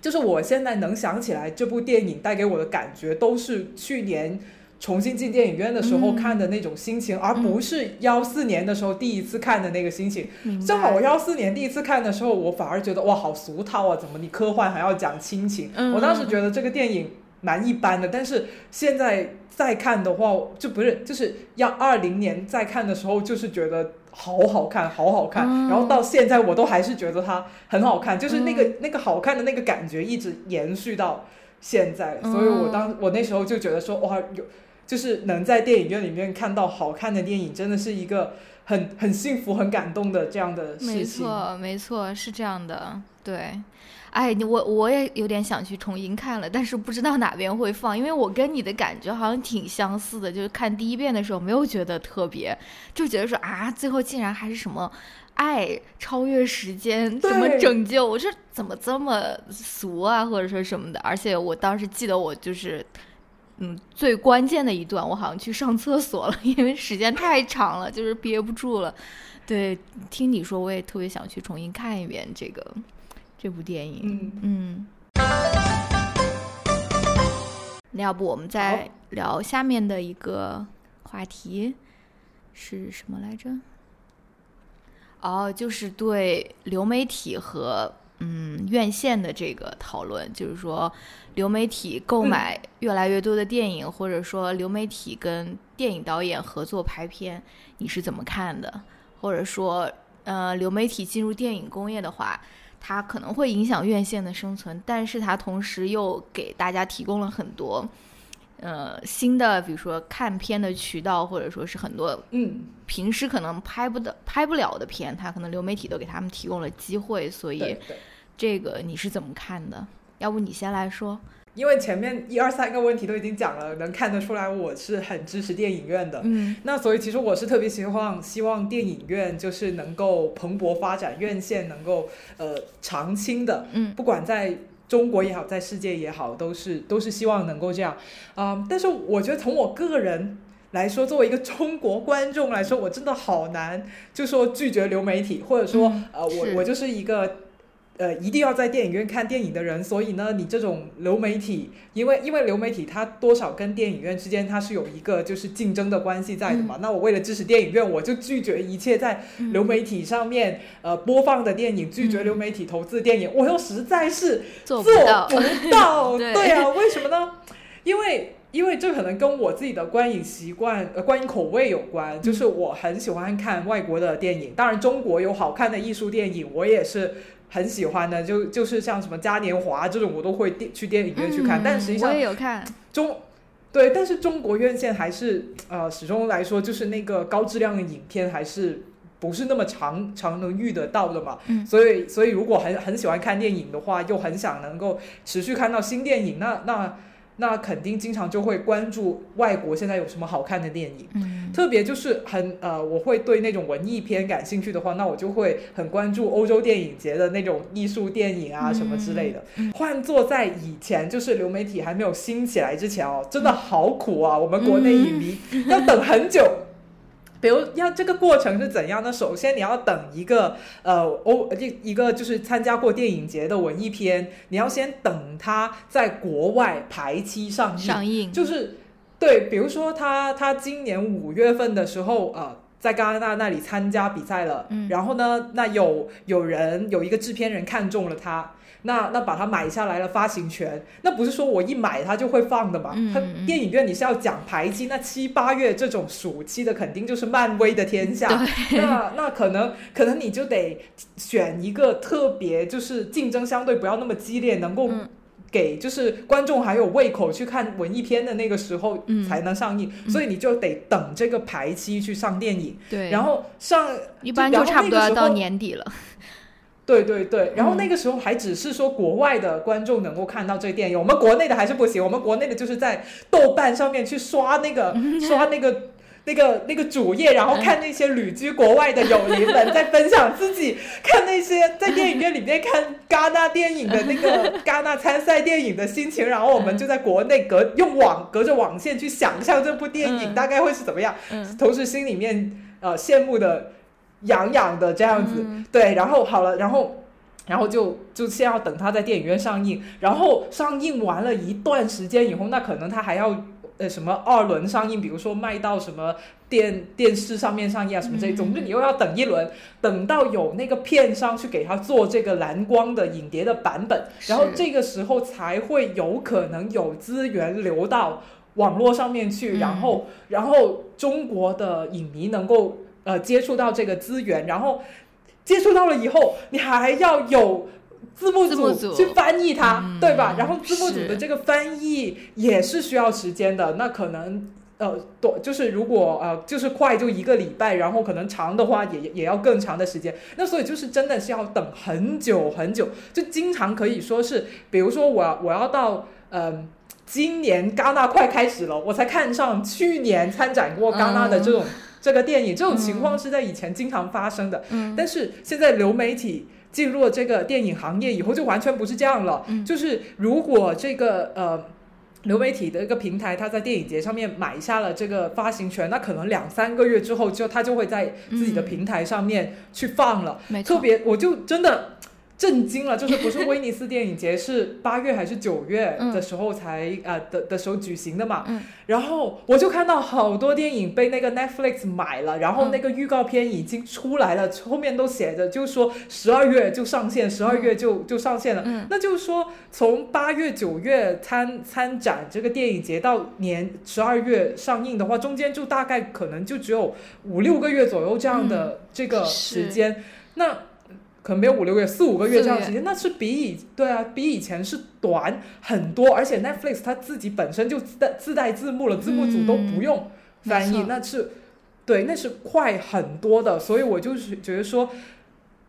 就是我现在能想起来这部电影带给我的感觉，都是去年重新进电影院的时候嗯看的那种心情，而不是幺四年的时候第一次看的那个心情。正好我幺四年第一次看的时候，我反而觉得哇，好俗套啊！怎么你科幻还要讲亲情？嗯我当时觉得这个电影蛮一般的，但是现在再看的话，就不是就是要二零年再看的时候，就是觉得好好看，好好看。嗯然后到现在我都还是觉得它很好看，就是那个、那个好看的那个感觉一直延续到现在。嗯所以我当我那时候就觉得说哇，有就是能在电影院里面看到好看的电影，真的是一个很很幸福、很感动的这样的事情。错，没错，是这样的，对。哎，你我我也有点想去重新看了，但是不知道哪边会放，因为我跟你的感觉好像挺相似的，就是看第一遍的时候没有觉得特别，就觉得说啊，最后竟然还是什么爱超越时间，怎么拯救？我说怎么这么俗啊，或者说什么的。而且我当时记得我就是。嗯，最关键的一段，我好像去上厕所了，(laughs) 因为时间太长了，就是憋不住了。对，听你说，我也特别想去重新看一遍这个这部电影。嗯，嗯，那要不我们再聊下面的一个话题是什么来着？哦，就是对流媒体和嗯院线的这个讨论，就是说流媒体购买越来越多的电影，或者说流媒体跟电影导演合作拍片，你是怎么看的？或者说，呃，流媒体进入电影工业的话，它可能会影响院线的生存，但是它同时又给大家提供了很多。呃，新的比如说看片的渠道，或者说是很多嗯，平时可能拍不的、拍不了的片，它可能流媒体都给他们提供了机会，所以。这个你是怎么看的？要不你先来说。因为前面一二三个问题都已经讲了，能看得出来我是很支持电影院的。嗯那所以其实我是特别希望希望电影院就是能够蓬勃发展，院线能够呃长青的，嗯不管在中国也好，在世界也好，都是都是希望能够这样。啊、但是我觉得从我个人来说，作为一个中国观众来说，我真的好难就说拒绝流媒体，或者说、嗯呃，我我就是一个。呃，一定要在电影院看电影的人，所以呢，你这种流媒体，因为因为流媒体它多少跟电影院之间它是有一个就是竞争的关系在的嘛。那我为了支持电影院，我就拒绝一切在嗯流媒体上面呃播放的电影，拒绝嗯流媒体投资电影，我又实在是做做不到。(laughs) 不到。对对啊，为什么呢？因为因为这可能跟我自己的观影习惯、呃观影口味有关。就是我很喜欢看外国的电影，当然中国有好看的艺术电影，我也是很喜欢的。就就是像什么嘉年华这种，我都会电去电影院去看。嗯但实际上我也有看，中对，但是中国院线还是呃始终来说，就是那个高质量的影片还是。不是那么常常能遇得到的嘛，嗯所以所以如果很很喜欢看电影的话，又很想能够持续看到新电影，那那那肯定经常就会关注外国现在有什么好看的电影。嗯特别就是很呃，我会对那种文艺片感兴趣的话，那我就会很关注欧洲电影节的那种艺术电影啊什么之类的。嗯换做在以前，就是流媒体还没有兴起来之前哦，真的好苦啊！我们国内影迷要等很久。(laughs) 比如要这个过程是怎样呢？首先你要等一个呃欧一一个就是参加过电影节的文艺片，你要先等它在国外排期上映。上映就是对，比如说他他今年五月份的时候，呃，在戛纳那里参加比赛了，嗯。然后呢，那有有人有一个制片人看中了他，那那把他买下来了发行权，那不是说我一买他就会放的嘛？它嗯嗯嗯。电影院你是要讲排期，那七八月这种暑期的肯定就是漫威的天下，那那可能可能你就得选一个特别就是竞争相对不要那么激烈，能够嗯给就是观众还有胃口去看文艺片的那个时候嗯。才能上映，嗯。所以你就得等这个排期去上电影，对，然后上一般就差不多要到年底了。对对对，然后嗯那个时候还只是说国外的观众能够看到这电影，我们国内的还是不行。我们国内的就是在豆瓣上面去刷那个 (laughs) 刷那个那个那个主页，然后看那些旅居国外的友邻们在分享自己看那些 (laughs) 在电影院里面看戛纳电影的那个 (laughs) 戛纳参赛电影的心情，然后我们就在国内隔用网隔着网线去想象这部电影嗯。大概会是怎么样，嗯。同时心里面呃羡慕的痒痒的这样子。嗯。对，然后好了，然后然后就就先要等它在电影院上映，然后上映完了一段时间以后，那可能它还要呃什么二轮上映，比如说卖到什么电电视上面上映啊什么这嗯种，就你又要等一轮，等到有那个片商去给他做这个蓝光的影碟的版本，然后这个时候才会有可能有资源流到网络上面去，嗯然后然后中国的影迷能够呃接触到这个资源，然后接触到了以后，你还要有。字幕组去翻译它，嗯对吧？然后字幕组的这个翻译也是需要时间的，那可能呃，多就是如果呃就是快就一个礼拜，然后可能长的话也也要更长的时间。那所以就是真的是要等很久很久，就经常可以说是，比如说我要我要到嗯。今年戛纳快开始了，我才看上去年参展过戛纳的这种、这个电影，这种情况是在以前经常发生的。嗯但是现在流媒体进入了这个电影行业以后，就完全不是这样了。嗯就是如果这个呃。流媒体的一个平台，它在电影节上面买下了这个发行权，那可能两三个月之后就，它就会在自己的嗯平台上面去放了。没错，特别，我就真的震惊了，就是不是 (laughs) 威尼斯电影节是八月还是九月嗯的时候才、呃的的时候举行的嘛？嗯然后我就看到好多电影被那个 Netflix 买了，然后嗯那个预告片已经出来了，后面都写着就是说十二月就上线，十二月就就上线了。嗯那就是说，从八月、九月参参展这个电影节到年十二月上映的话，中间就大概可能就只有五六个月左右这样的这个时间。那可能没有五六个月，四五个月这样的时间，那是比以对啊，比以前是短很多。而且 Netflix 它自己本身就自带自带字幕了，字幕组都不用翻译，那是对，那是快很多的。所以我就是觉得说。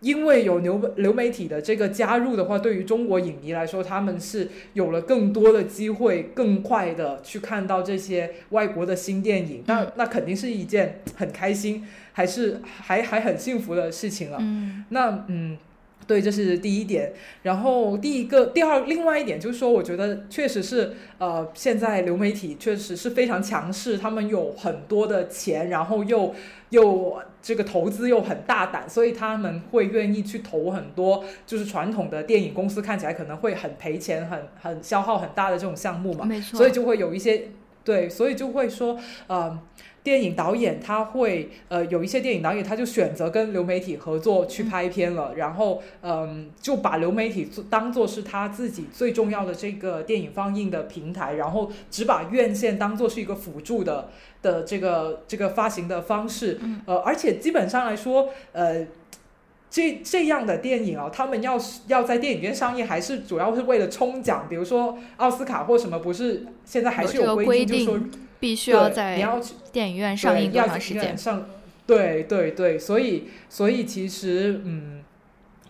因为有流流媒体的这个加入的话，对于中国影迷来说，他们是有了更多的机会，更快的去看到这些外国的新电影。那那肯定是一件很开心，还是还还很幸福的事情了。嗯那嗯，对，这是第一点。然后第一个、第二，另外一点就是说，我觉得确实是呃，现在流媒体确实是非常强势，他们有很多的钱，然后又又这个投资又很大胆，所以他们会愿意去投很多，就是传统的电影公司看起来可能会很赔钱、很很消耗很大的这种项目嘛。没错，所以就会有一些对，所以就会说，呃，电影导演他会呃有一些电影导演他就选择跟流媒体合作去拍片了，然后嗯、就把流媒体做当做是他自己最重要的这个电影放映的平台，然后只把院线当做是一个辅助的的这个这个发行的方式，嗯。呃，而且基本上来说，呃。这这样的电影啊，他们要是要在电影院上映，还是主要是为了冲奖，比如说奥斯卡或什么，不是现在还是有这个规规定，就是说定必须要在你在要去电影院上映多长时间？上，对对对，所以所以其实嗯，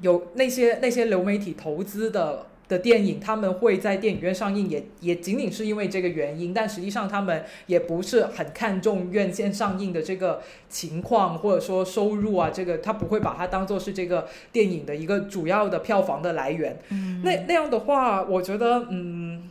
有那些那些流媒体投资的的电影，他们会在电影院上映也，也仅仅是因为这个原因，但实际上他们也不是很看重院线上映的这个情况，或者说收入啊，这个他不会把它当做是这个电影的一个主要的票房的来源。嗯，那那样的话，我觉得，嗯，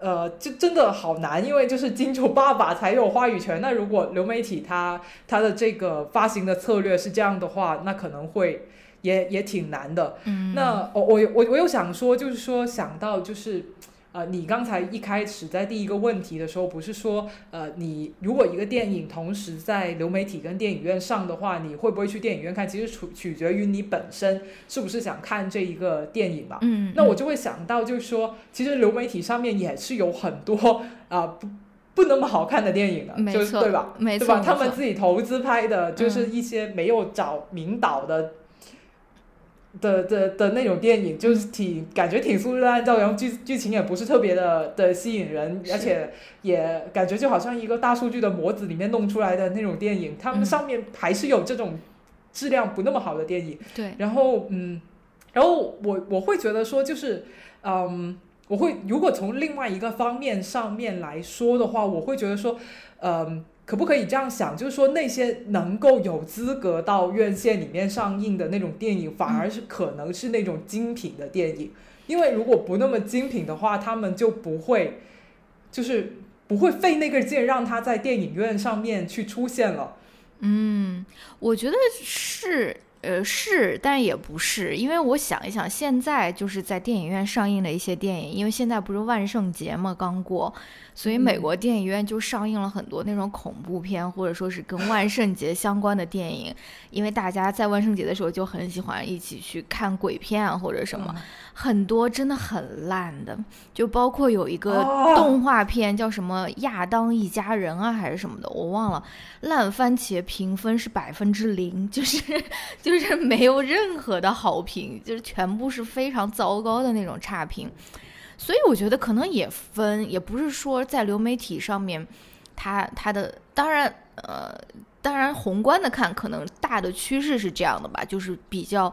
呃，就真的好难，因为就是金主爸爸才有话语权。那如果流媒体它它的这个发行的策略是这样的话，那可能会也也挺难的。嗯，那我我我我又想说，就是说想到就是呃，你刚才一开始在第一个问题的时候，不是说，呃，你如果一个电影同时在流媒体跟电影院上的话，你会不会去电影院看？其实取取决于你本身是不是想看这一个电影嘛。嗯，那我就会想到，就是说，其实流媒体上面也是有很多啊不不那么好看的电影的，没就是错对吧？没错，对吧？他们自己投资拍的，就是一些没有找名导的。的的的那种电影，就是挺感觉挺粗制滥造，然后剧剧情也不是特别的的吸引人，而且也感觉就好像一个大数据的模子里面弄出来的那种电影，他们嗯上面还是有这种质量不那么好的电影。对，然后嗯，然后我我会觉得说，就是嗯，我会如果从另外一个方面上面来说的话，我会觉得说，嗯。可不可以这样想？就是说，那些能够有资格到院线里面上映的那种电影，反而是可能是那种精品的电影，因为如果不那么精品的话，他们就不会，就是不会费那个劲让他在电影院上面去出现了。嗯，我觉得是，呃，是，但也不是，因为我想一想，现在就是在电影院上映的一些电影，因为现在不是万圣节嘛，刚过，所以美嗯。国电影院就上映了很多那种恐怖片，或者说是跟万圣节相关的电影，因为大家在万圣节的时候就很喜欢一起去看鬼片啊或者什么，很多真的很烂的，就包括有一个哦动画片叫什么《亚当一家人》啊，还是什么的，我忘了。烂番茄评分是百分之零，(laughs) 就是就是没有任何的好评，就是全部是非常糟糕的那种差评。所以我觉得可能也分，也不是说在流媒体上面，它它的当然呃，当然宏观的看，可能大的趋势是这样的吧，就是比较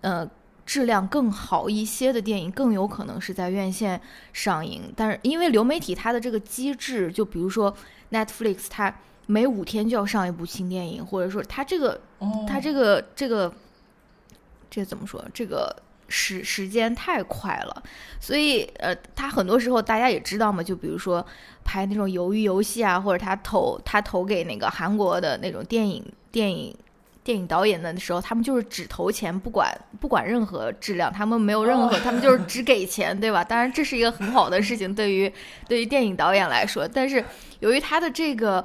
呃质量更好一些的电影更有可能是在院线上映，但是因为流媒体它的这个机制，就比如说 Netflix 它。每五天就要上一部新电影，或者说它这个哦，它这个这个这怎么说？这个时时间太快了，所以呃，它很多时候大家也知道嘛，就比如说拍那种鱿鱼游戏啊，或者他投他投给那个韩国的那种电影电影电影导演的时候，他们就是只投钱，不管不管任何质量，他们没有任何，他们就是只给钱，对吧？(laughs) 当然这是一个很好的事情，对于对于电影导演来说，但是由于他的这个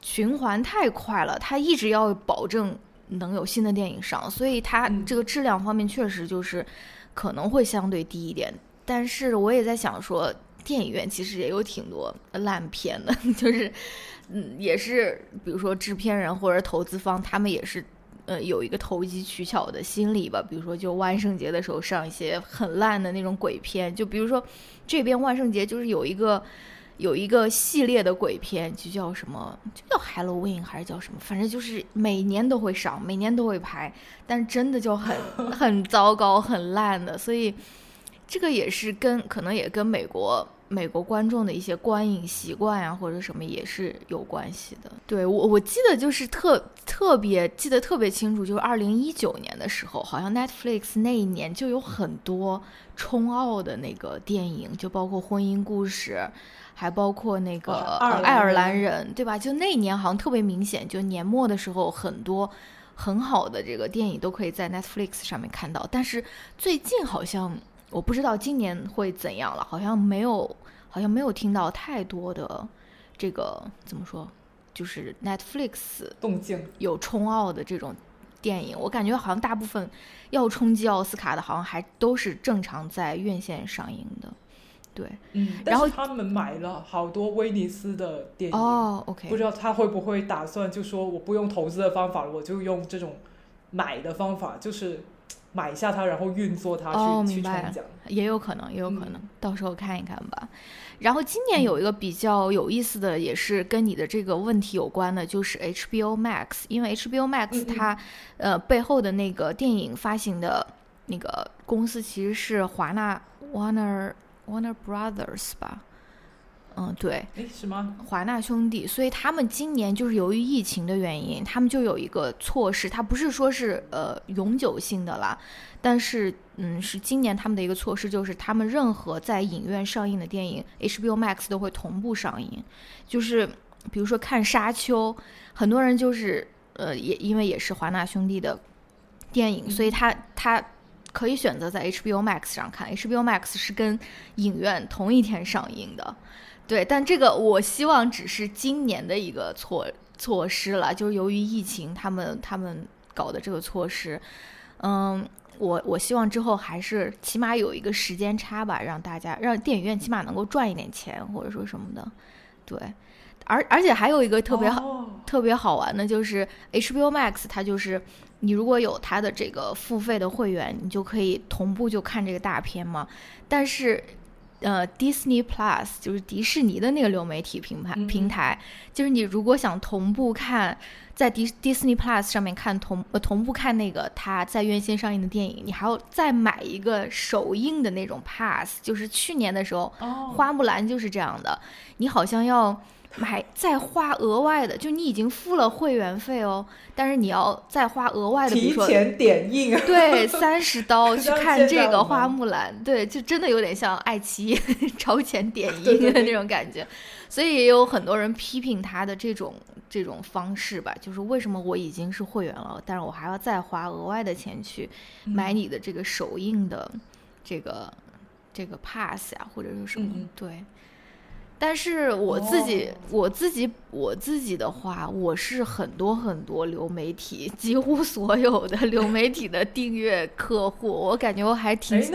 循环太快了，他一直要保证。能有新的电影上，所以它嗯这个质量方面确实就是可能会相对低一点。但是我也在想说，电影院其实也有挺多烂片的，(laughs) 就是嗯，也是比如说制片人或者投资方，他们也是呃有一个投机取巧的心理吧。比如说，就万圣节的时候上一些很烂的那种鬼片，就比如说这边万圣节就是有一个。有一个系列的鬼片，就叫什么？就叫 Halloween 还是叫什么？反正就是每年都会上，每年都会拍，但真的就很很糟糕、很烂的。所以这个也是跟可能也跟美国美国观众的一些观影习惯啊，或者什么也是有关系的。对我我记得就是特特别记得特别清楚，就是二零一九年的时候，好像 Netflix 那一年就有很多冲奥的那个电影，就包括《婚姻故事》。还包括那个爱尔兰人人，对吧？就那一年好像特别明显，就年末的时候，很多很好的这个电影都可以在 Netflix 上面看到。但是最近好像我不知道今年会怎样了，好像没有，好像没有听到太多的这个怎么说，就是 Netflix 动静有冲奥的这种电影。我感觉好像大部分要冲击奥斯卡的，好像还都是正常在院线上映的。对，嗯，然后他们买了好多威尼斯的电影，哦，OK，不知道他会不会打算就说我不用投资的方法，我就用这种买的方法，就是买下它，然后运作它去、去哦明白冲奖。也有可能，也有可嗯能，到时候看一看吧。然后今年有一个比较有意思的，也是跟你的这个问题有关的，就是 HBO Max，因为 HBO 嗯 Max 嗯它呃背后的那个电影发行的那个公司其实是华纳 Warner Warner Brothers 吧。嗯，对，诶，什么？华纳兄弟，所以他们今年就是由于疫情的原因，他们就有一个措施，它不是说是呃永久性的啦，但是嗯是今年他们的一个措施，就是他们任何在影院上映的电影，HBO Max 都会同步上映，就是比如说看《沙丘》，很多人就是呃也因为也是华纳兄弟的电影，所以他他可以选择在 HBO Max 上看，HBO Max 是跟影院同一天上映的。对，但这个我希望只是今年的一个措措施了，就是由于疫情，他们他们搞的这个措施，嗯，我我希望之后还是起码有一个时间差吧，让大家让电影院起码能够赚一点钱，或者说什么的，对。而而且还有一个特别好、特别好玩的，就是 HBO Max，它就是你如果有它的这个付费的会员，你就可以同步就看这个大片嘛。但是，呃，Disney Plus 就是迪士尼的那个流媒体平台平台，就是你如果想同步看，在迪 Disney Plus 上面看同呃同步看那个它在院线上映的电影，你还要再买一个首映的那种 Pass，就是去年的时候，花木兰就是这样的，你好像要。买再花额外的，就你已经付了会员费哦，但是你要再花额外的，提前点映，对，三十刀去 (laughs) 看这个花木兰，对，就真的有点像爱奇艺 (laughs) 超前点映的那种感觉，所以也有很多人批评他的这种这种方式吧，就是为什么我已经是会员了，但是我还要再花额外的钱去买你的这个首映的这个这个 pass 呀，或者是什么，对。但是我自己，我自己，我自己的话，我是很多很多流媒体，几乎所有的流媒体的订阅客户，我感觉我还挺……哎，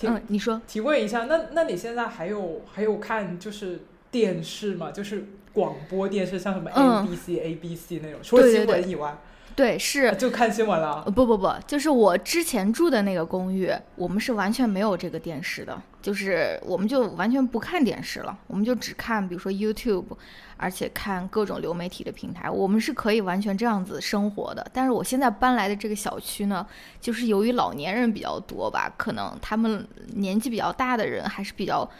那嗯，你说，提问一下，那那你现在还有还有看就是电视吗？就是广播电视，像什么 ABC ABC 那种，除了新闻以外。对，是就看新闻了。不不不，就是我之前住的那个公寓，我们是完全没有这个电视的，就是我们就完全不看电视了，我们就只看，比如说 YouTube，而且看各种流媒体的平台，我们是可以完全这样子生活的。但是我现在搬来的这个小区呢，就是由于老年人比较多吧，可能他们年纪比较大的人还是比较。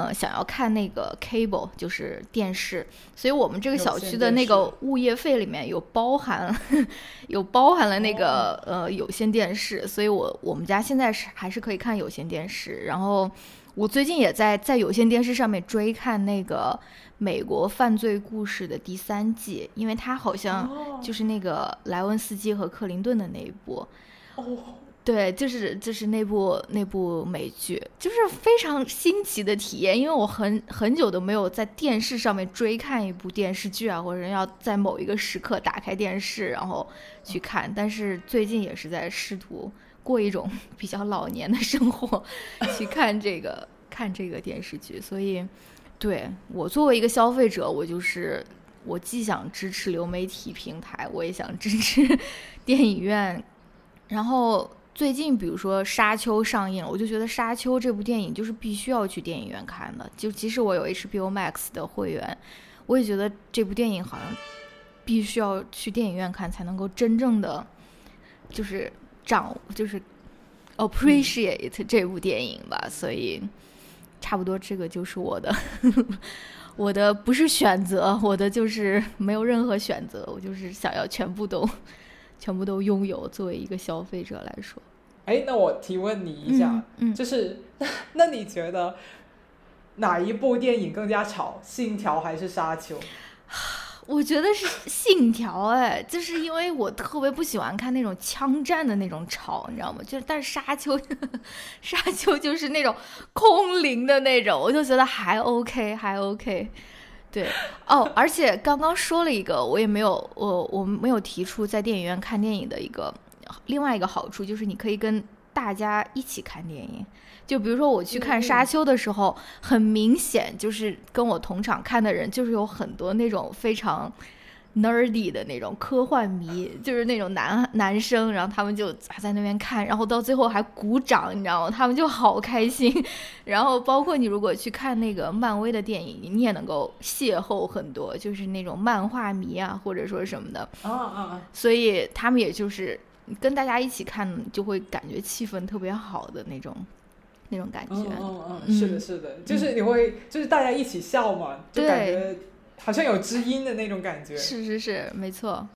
呃，想要看那个 cable 就是电视，所以我们这个小区的那个物业费里面有包含，(laughs) 有包含了那个呃有线电视，所以我我们家现在是还是可以看有线电视。然后我最近也在在有线电视上面追看那个美国犯罪故事的第三季，因为它好像就是那个莱文斯基和克林顿的那一部。哦。对，就是就是那部那部美剧，就是非常新奇的体验，因为我很很久都没有在电视上面追看一部电视剧啊，或者要在某一个时刻打开电视然后去看。但是最近也是在试图过一种 (laughs) 比较老年的生活，去看这个看这个电视剧。所以，对我作为一个消费者，我就是我既想支持流媒体平台，我也想支持 (laughs) 电影院，然后。最近，比如说《沙丘》上映了，我就觉得《沙丘》这部电影就是必须要去电影院看的。就即使我有 HBO Max 的会员，我也觉得这部电影好像必须要去电影院看才能够真正的就是掌就是 appreciate 这部电影吧。所以，差不多这个就是我的 (laughs) 我的不是选择，我的就是没有任何选择，我就是想要全部都。全部都拥有。作为一个消费者来说，哎，那我提问你一下，嗯就是 (laughs) 那你觉得哪一部电影更加吵，《信条》还是《沙丘》？我觉得是《信条》哎，就是因为我特别不喜欢看那种枪战的那种吵，你知道吗？就是但是《沙丘》，(laughs)《沙丘》就是那种空灵的那种，我就觉得还 OK，还 OK。对哦，而且刚刚说了一个，我也没有我我没有提出在电影院看电影的一个另外一个好处，就是你可以跟大家一起看电影。就比如说我去看《沙丘》的时候，很明显就是跟我同场看的人，就是有很多那种非常。Nerdy 的那种科幻迷，(laughs) 就是那种男男生，然后他们就在那边看，然后到最后还鼓掌，你知道吗？他们就好开心。(laughs) 然后包括你如果去看那个漫威的电影，你也能够邂逅很多，就是那种漫画迷啊，或者说什么的。啊啊啊！所以他们也就是跟大家一起看，就会感觉气氛特别好的那种那种感觉。嗯嗯，是的，是的，就是你会就是大家一起笑嘛，就感觉。好像有知音的那种感觉，是是是，没错。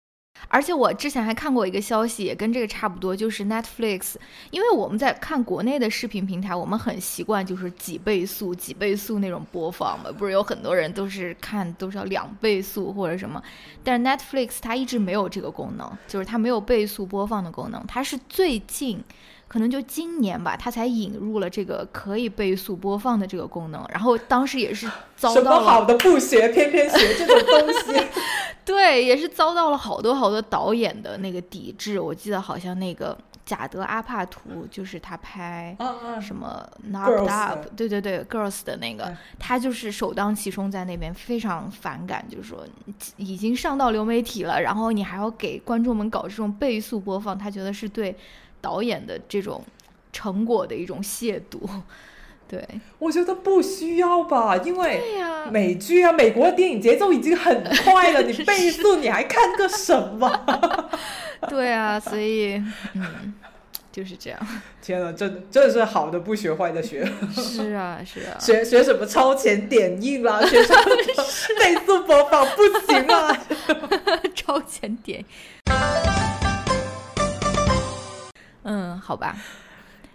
而且我之前还看过一个消息，也跟这个差不多，就是 Netflix，因为我们在看国内的视频平台，我们很习惯就是几倍速、几倍速那种播放嘛，不是有很多人都是看都是要两倍速或者什么，但是 Netflix 它一直没有这个功能，就是它没有倍速播放的功能，它是最近。可能就今年吧，它才引入了这个可以倍速播放的这个功能。然后当时也是 (laughs) 遭什么到了好的不学，偏偏学这种东西。(laughs) 对，也是遭到了好多好多导演的那个抵制。我记得好像那个贾德阿帕图，就是他拍什么 Knocked Up，对对对，Girls 的那个嗯，他就是首当其冲在那边非常反感，就是说已经上到流媒体了，然后你还要给观众们搞这种倍速播放，他觉得是对导演的这种成果的一种亵渎。对，我觉得不需要吧，因为对呀、美剧啊，美国的电影节奏已经很快了，(laughs) 你倍速你还看个什么？(laughs) 对啊，所以嗯，就是这样。天呐，真真的是好的不学，坏的学，是啊，是啊，(laughs) 学学什么超前点映啦，学什么倍速播放不行啊！超前点。嗯，好吧，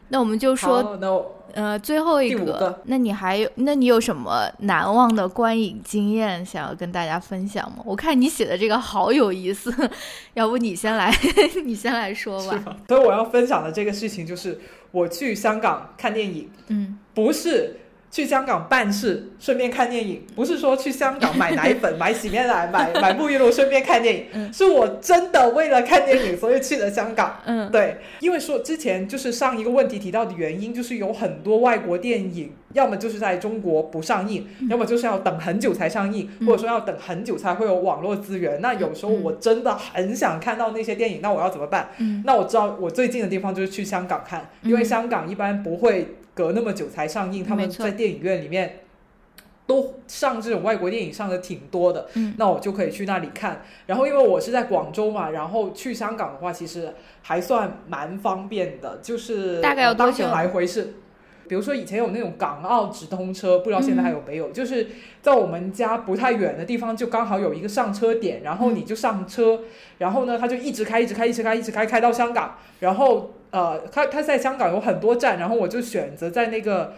那我们就说，那呃，最后一个那你还有，那你有什么难忘的观影经验想要跟大家分享吗？我看你写的这个好有意思，(laughs) 要不你先来，(laughs) 你先来说吧？所以我要分享的这个事情就是，我去香港看电影，嗯不是去香港办事顺便看电影，不是说去香港买奶粉、(laughs) 买洗面奶、买买沐浴露顺便看电影，嗯。(laughs) 是我真的为了看电影所以去了香港。嗯。对，因为说之前就是上一个问题提到的原因，就是有很多外国电影，要么就是在中国不上映，要么就是要等很久才上映，嗯或者说要等很久才会有网络资源。那有时候嗯。我真的很想看到那些电影，那我要怎么办？嗯。那我知道我最近的地方就是去香港看，因为香港一般不会隔那么久才上映，他们在电影院里面都上这种外国电影上的挺多的。嗯那我就可以去那里看。然后因为我是在广州嘛，然后去香港的话，其实还算蛮方便的，就是大概要多久来回是。比如说以前有那种港澳直通车，不知道现嗯在还有没有？就是在我们家不太远的地方，就刚好有一个上车点，然后你就上车，然后呢，他就一直开，一直开，一直开，一直开，开到香港。然后呃，他他在香港有很多站，然后我就选择在那个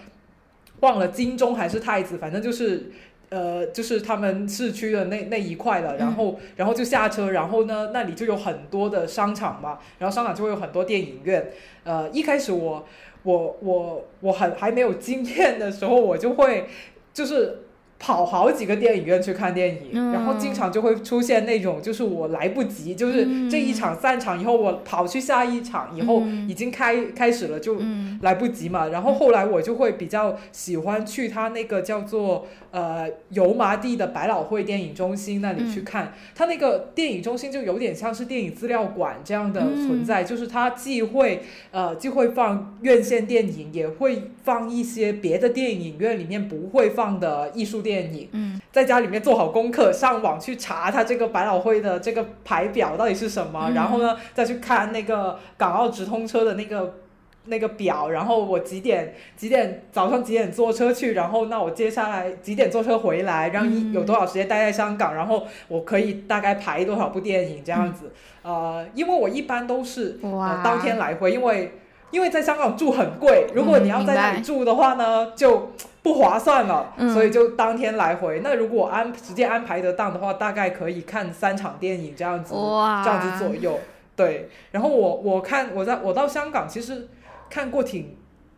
忘了金钟还是太子，反正就是呃，就是他们市区的那那一块了，然后、然后就下车，然后呢，那里就有很多的商场嘛，然后商场就会有很多电影院。呃，一开始我我我我很还没有经验的时候，我就会就是。跑好几个电影院去看电影，嗯。然后经常就会出现那种，就是我来不及，就是这一场散场以后，我跑去下一场以后，嗯。已经开开始了，就嗯。来不及嘛。然后后来我就会比较喜欢去他那个叫做呃油麻地的百老汇电影中心那里去看。他那个电影中心就有点像是电影资料馆这样的存在，就是它既会呃既会放院线电影，也会放一些别的电影院里面不会放的艺术电影。嗯。在家里面做好功课，上网去查他这个百老汇的这个排表到底是什么，嗯。然后呢再去看那个港澳直通车的那个那个表，然后我几点几点早上几点坐车去，然后那我接下来几点坐车回来，然后一嗯。有多少时间待在香港，然后我可以大概排多少部电影这样子。呃，因为我一般都是呃当天来回，因为因为在香港住很贵，如果你要在那里住的话呢，就不划算了，嗯所以就当天来回。那如果安直接安排得当的话，大概可以看三场电影这样子，哇，这样子左右。对，然后我我看我在我到香港其实看过挺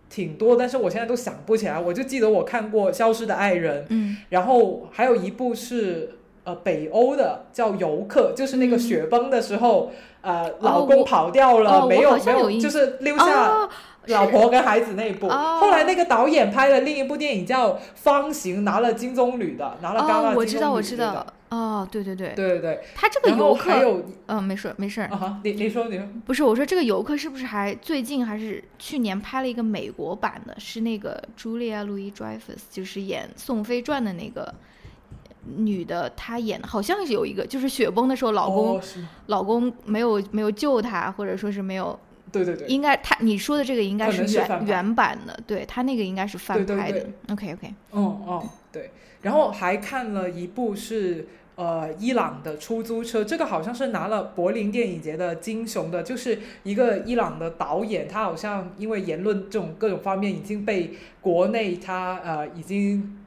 挺多，但是我现在都想不起来。我就记得我看过《消失的爱人》，嗯然后还有一部是呃北欧的叫《游客》，就是那个嗯雪崩的时候，呃，老公跑掉了，哦没有没有，就是留下。哦。老婆跟孩子那一部，哦。后来那个导演拍了另一部电影叫《方形》，拿了金棕榈的，拿了戛纳哦，我知道，我知道，哦，对对对，对对对。他这个游客，还有嗯、没事没事，啊哈，你你说你说，不是，我说这个游客是不是还最近还是去年拍了一个美国版的，是那个茱莉亚·路易· Dreyfus，，就是演《宋飞传》的那个女的，她演好像是有一个，就是雪崩的时候，老公、哦老公没有没有救她，或者说是没有，对对对，应该他你说的这个应该是原原版的，对他那个应该是翻拍的。对 OK OK，嗯嗯对，然后还看了一部是。呃，伊朗的出租车，这个好像是拿了柏林电影节的金熊的，就是一个伊朗的导演，他好像因为言论这种各种方面已经被国内他呃已经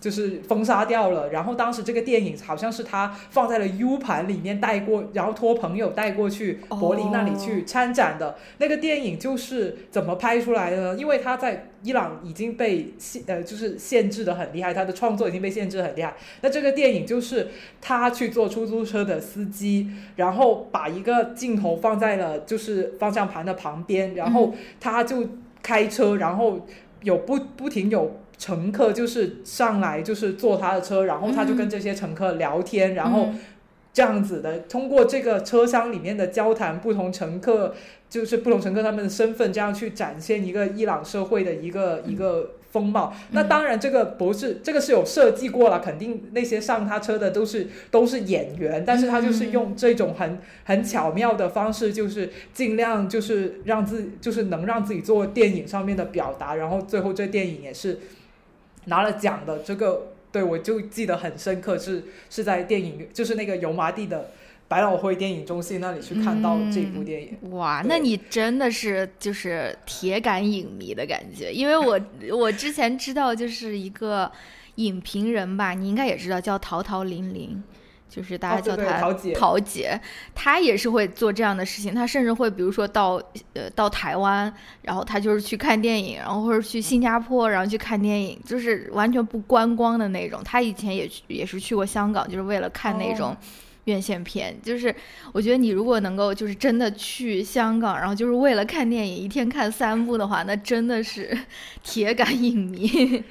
就是封杀掉了。然后当时这个电影好像是他放在了 U 盘里面带过，然后托朋友带过去柏林那里去参展的。那个电影就是怎么拍出来的呢？因为他在伊朗已经被限呃就是限制的很厉害，他的创作已经被限制很厉害。那这个电影就是他去做出租车的司机，然后把一个镜头放在了就是方向盘的旁边，然后他就开车，然后有不不停有。乘客就是上来就是坐他的车，然后他就跟这些乘客聊天，然后这样子的通过这个车厢里面的交谈，不同乘客就是不同乘客他们的身份，这样去展现一个伊朗社会的一个一个风貌。那当然，这个不是这个是有设计过了，肯定那些上他车的都是都是演员，但是他就是用这种很很巧妙的方式，就是尽量就是让自就是能让自己做电影上面的表达，然后最后这电影也是。拿了奖的这个，对我就记得很深刻，是是在电影，就是那个油麻地的百老汇电影中心那里去看到这部电影。哇，那你真的是就是铁杆影迷的感觉，因为我 (laughs) 我之前知道就是一个影评人吧，你应该也知道叫陶陶玲玲。就是大家叫她桃姐，她也是会做这样的事情。她甚至会，比如说到呃到台湾，然后她就是去看电影，然后或者去新加坡，然后去看电影，就是完全不观光的那种。她以前也也是去过香港，就是为了看那种院线片。就是我觉得你如果能够就是真的去香港，然后就是为了看电影，一天看三部的话，那真的是 (laughs) 铁杆影迷。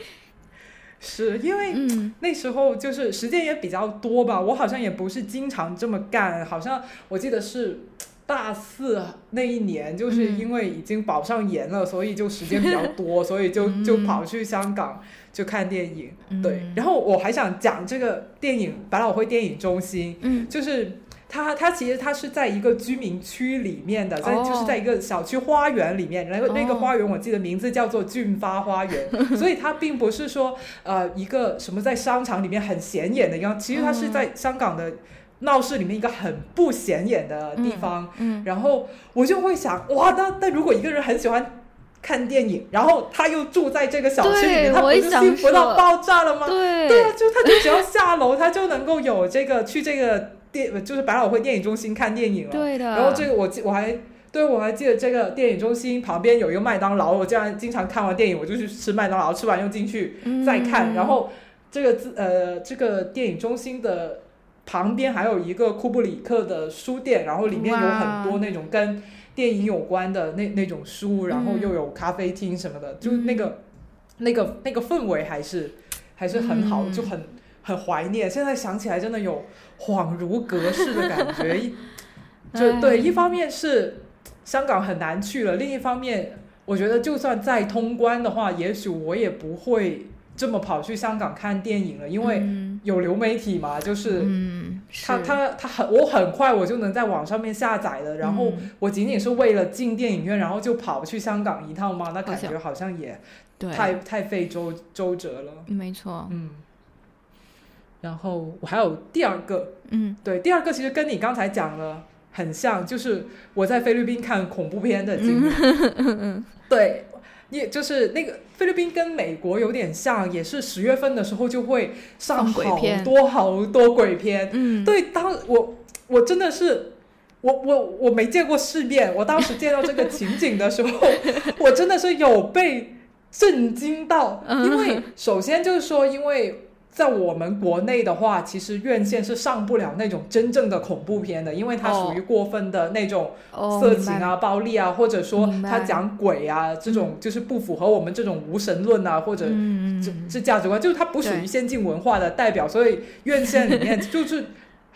是因为那时候就是时间也比较多吧，我好像也不是经常这么干，好像我记得是大四那一年，就是因为已经保上研了，所以就时间比较多，所以就 (laughs) 就跑去香港去看电影。对，然后我还想讲这个电影百老汇电影中心，嗯，就是。它它其实它是在一个居民区里面的，在就是在一个小区花园里面，然后那个花园我记得名字叫做俊发花园，(laughs) 所以它并不是说呃一个什么在商场里面很显眼的一样，其实它是在香港的闹市里面一个很不显眼的地方。嗯，然后我就会想，哇，那那如果一个人很喜欢看电影，然后他又住在这个小区里面，他不是幸福到爆炸了吗？对，对啊，就他就只要下楼，他就能够有这个去这个。电就是百老汇电影中心看电影了，对的。然后这个我记我还对我还记得这个电影中心旁边有一个麦当劳，我这样经常看完电影我就去吃麦当劳，吃完又进去再看。然后这个字呃这个电影中心的旁边还有一个库布里克的书店，然后里面有很多那种跟电影有关的那那种书，然后又有咖啡厅什么的，就那个那个那个氛围还是还是很好，就很。很怀念，现在想起来真的有恍如隔世的感觉。(laughs) 就对，一方面是香港很难去了，另一方面，我觉得就算再通关的话，也许我也不会这么跑去香港看电影了，因为有流媒体嘛，就是他他他很我很快我就能在网上面下载的，然后我仅仅是为了进电影院，然后就跑去香港一趟嘛，那感觉好像也太太费周周折了。没错，嗯。然后我还有第二个，嗯，对，第二个其实跟你刚才讲的很像，就是我在菲律宾看恐怖片的经历。嗯 (laughs) 对，也就是那个菲律宾跟美国有点像，也是十月份的时候就会上好多好多鬼片。嗯，对，当我我真的是我我我没见过世面，我当时见到这个情景的时候，(laughs) 我真的是有被震惊到，因为首先就是说，因为。在我们国内的话，其实院线是上不了那种真正的恐怖片的，因为它属于过分的那种色情啊、暴力啊，或者说它讲鬼啊这种，就是不符合我们这种无神论啊或者这这价值观，就是它不属于先进文化的代表，所以院线里面 (laughs) 就是。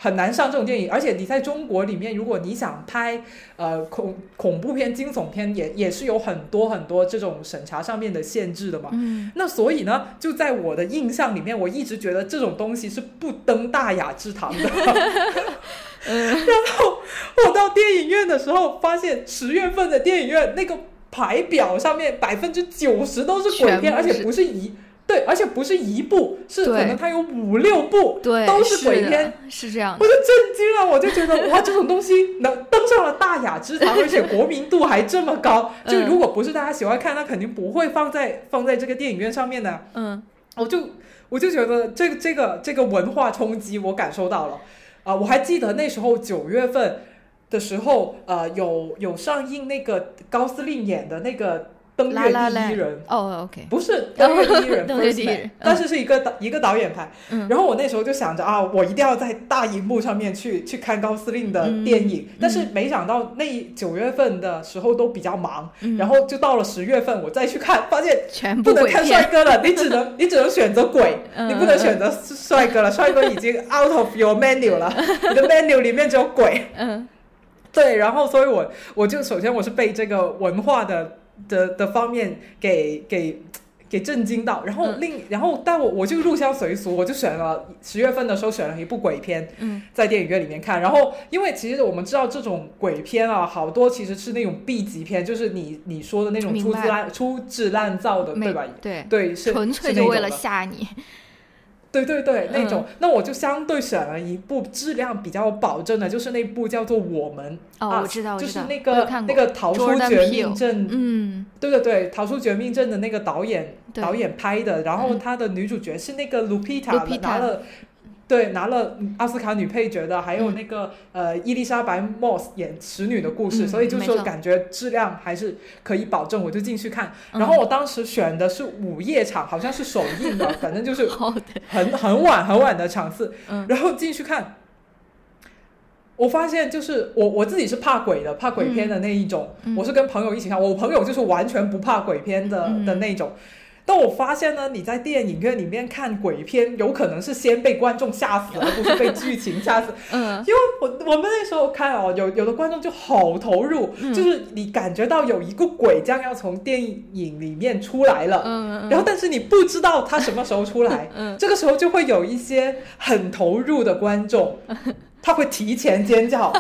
很难上这种电影，而且你在中国里面，如果你想拍呃恐恐怖片、惊悚片，也也是有很多很多这种审查上面的限制的嘛。嗯。那所以呢，就在我的印象里面，我一直觉得这种东西是不登大雅之堂的。(laughs) (laughs) 嗯。然后我到电影院的时候，发现十月份的电影院那个排表上面百分之九十都是鬼片，而且不是一。对，而且不是一部，是可能它有五六部，都是鬼片，是这样。我就震惊了，我就觉得哇，(laughs) 这种东西能登上了大雅之堂，而且国民度还这么高。(laughs) 就如果不是大家喜欢看，那肯定不会放在放在这个电影院上面的。嗯。我就我就觉得这个这个这个文化冲击我感受到了啊、我还记得那时候九月份的时候，呃，有有上映那个高司令演的那个 (laughs) 登月第一人。哦，OK，不是登月第一人登月第一人嗯。但是是一个导一个导演拍。嗯。然后我那时候就想着啊，我一定要在大荧幕上面去去看高司令的电影，嗯但是没想到那九月份的时候都比较忙，嗯。然后就到了十月份我再去看，发现全不能看帅，哥了，你只能 (laughs) 你只能选择鬼，嗯。你不能选择帅哥了，(laughs) 帅哥已经 out of your menu 了，你的 menu 里面只有鬼。嗯。对，然后所以我我就首先我是被这个文化的的的方面给给给震惊到，然后嗯。另、然后但我我就入乡随俗，我就选了十月份的时候选了一部鬼片，嗯。在电影院里面看，然后因为其实我们知道这种鬼片啊，好多其实是那种 B 级片，就是你你说的那种粗制滥粗制滥造的，对吧？对，对，是纯粹就为了吓你。对对对，那嗯。种，那我就相对选了一部质量比较保证的，就是那部叫做《我们》哦，啊就是那个那个逃出绝命镇，嗯，对对对，逃出绝命镇的那个导演导演拍的，然后嗯。他的女主角是那个 Lupita，, Lupita 拿了。对，拿了奥斯卡女配角的，还有嗯那个、呃伊丽莎白莫斯演使女的故事，嗯所以就说感觉质量还是可以保证，我就进去看。嗯。然后我当时选的是午夜场，好像是首映的，(laughs) 反正就是，很很晚很晚的场次，嗯。然后进去看，我发现就是我我自己是怕鬼的，怕鬼片的那一种，嗯。我是跟朋友一起看，我朋友就是完全不怕鬼片的、嗯。的那种。但我发现呢，你在电影院里面看鬼片，有可能是先被观众吓死，而不是被剧情吓死。(laughs) 嗯。因为我我们那时候看哦，有有的观众就好投入，嗯。就是你感觉到有一个鬼将要从电影里面出来了，嗯，然后但是你不知道他什么时候出来，(laughs) 嗯。这个时候就会有一些很投入的观众，(laughs) 他会提前尖叫，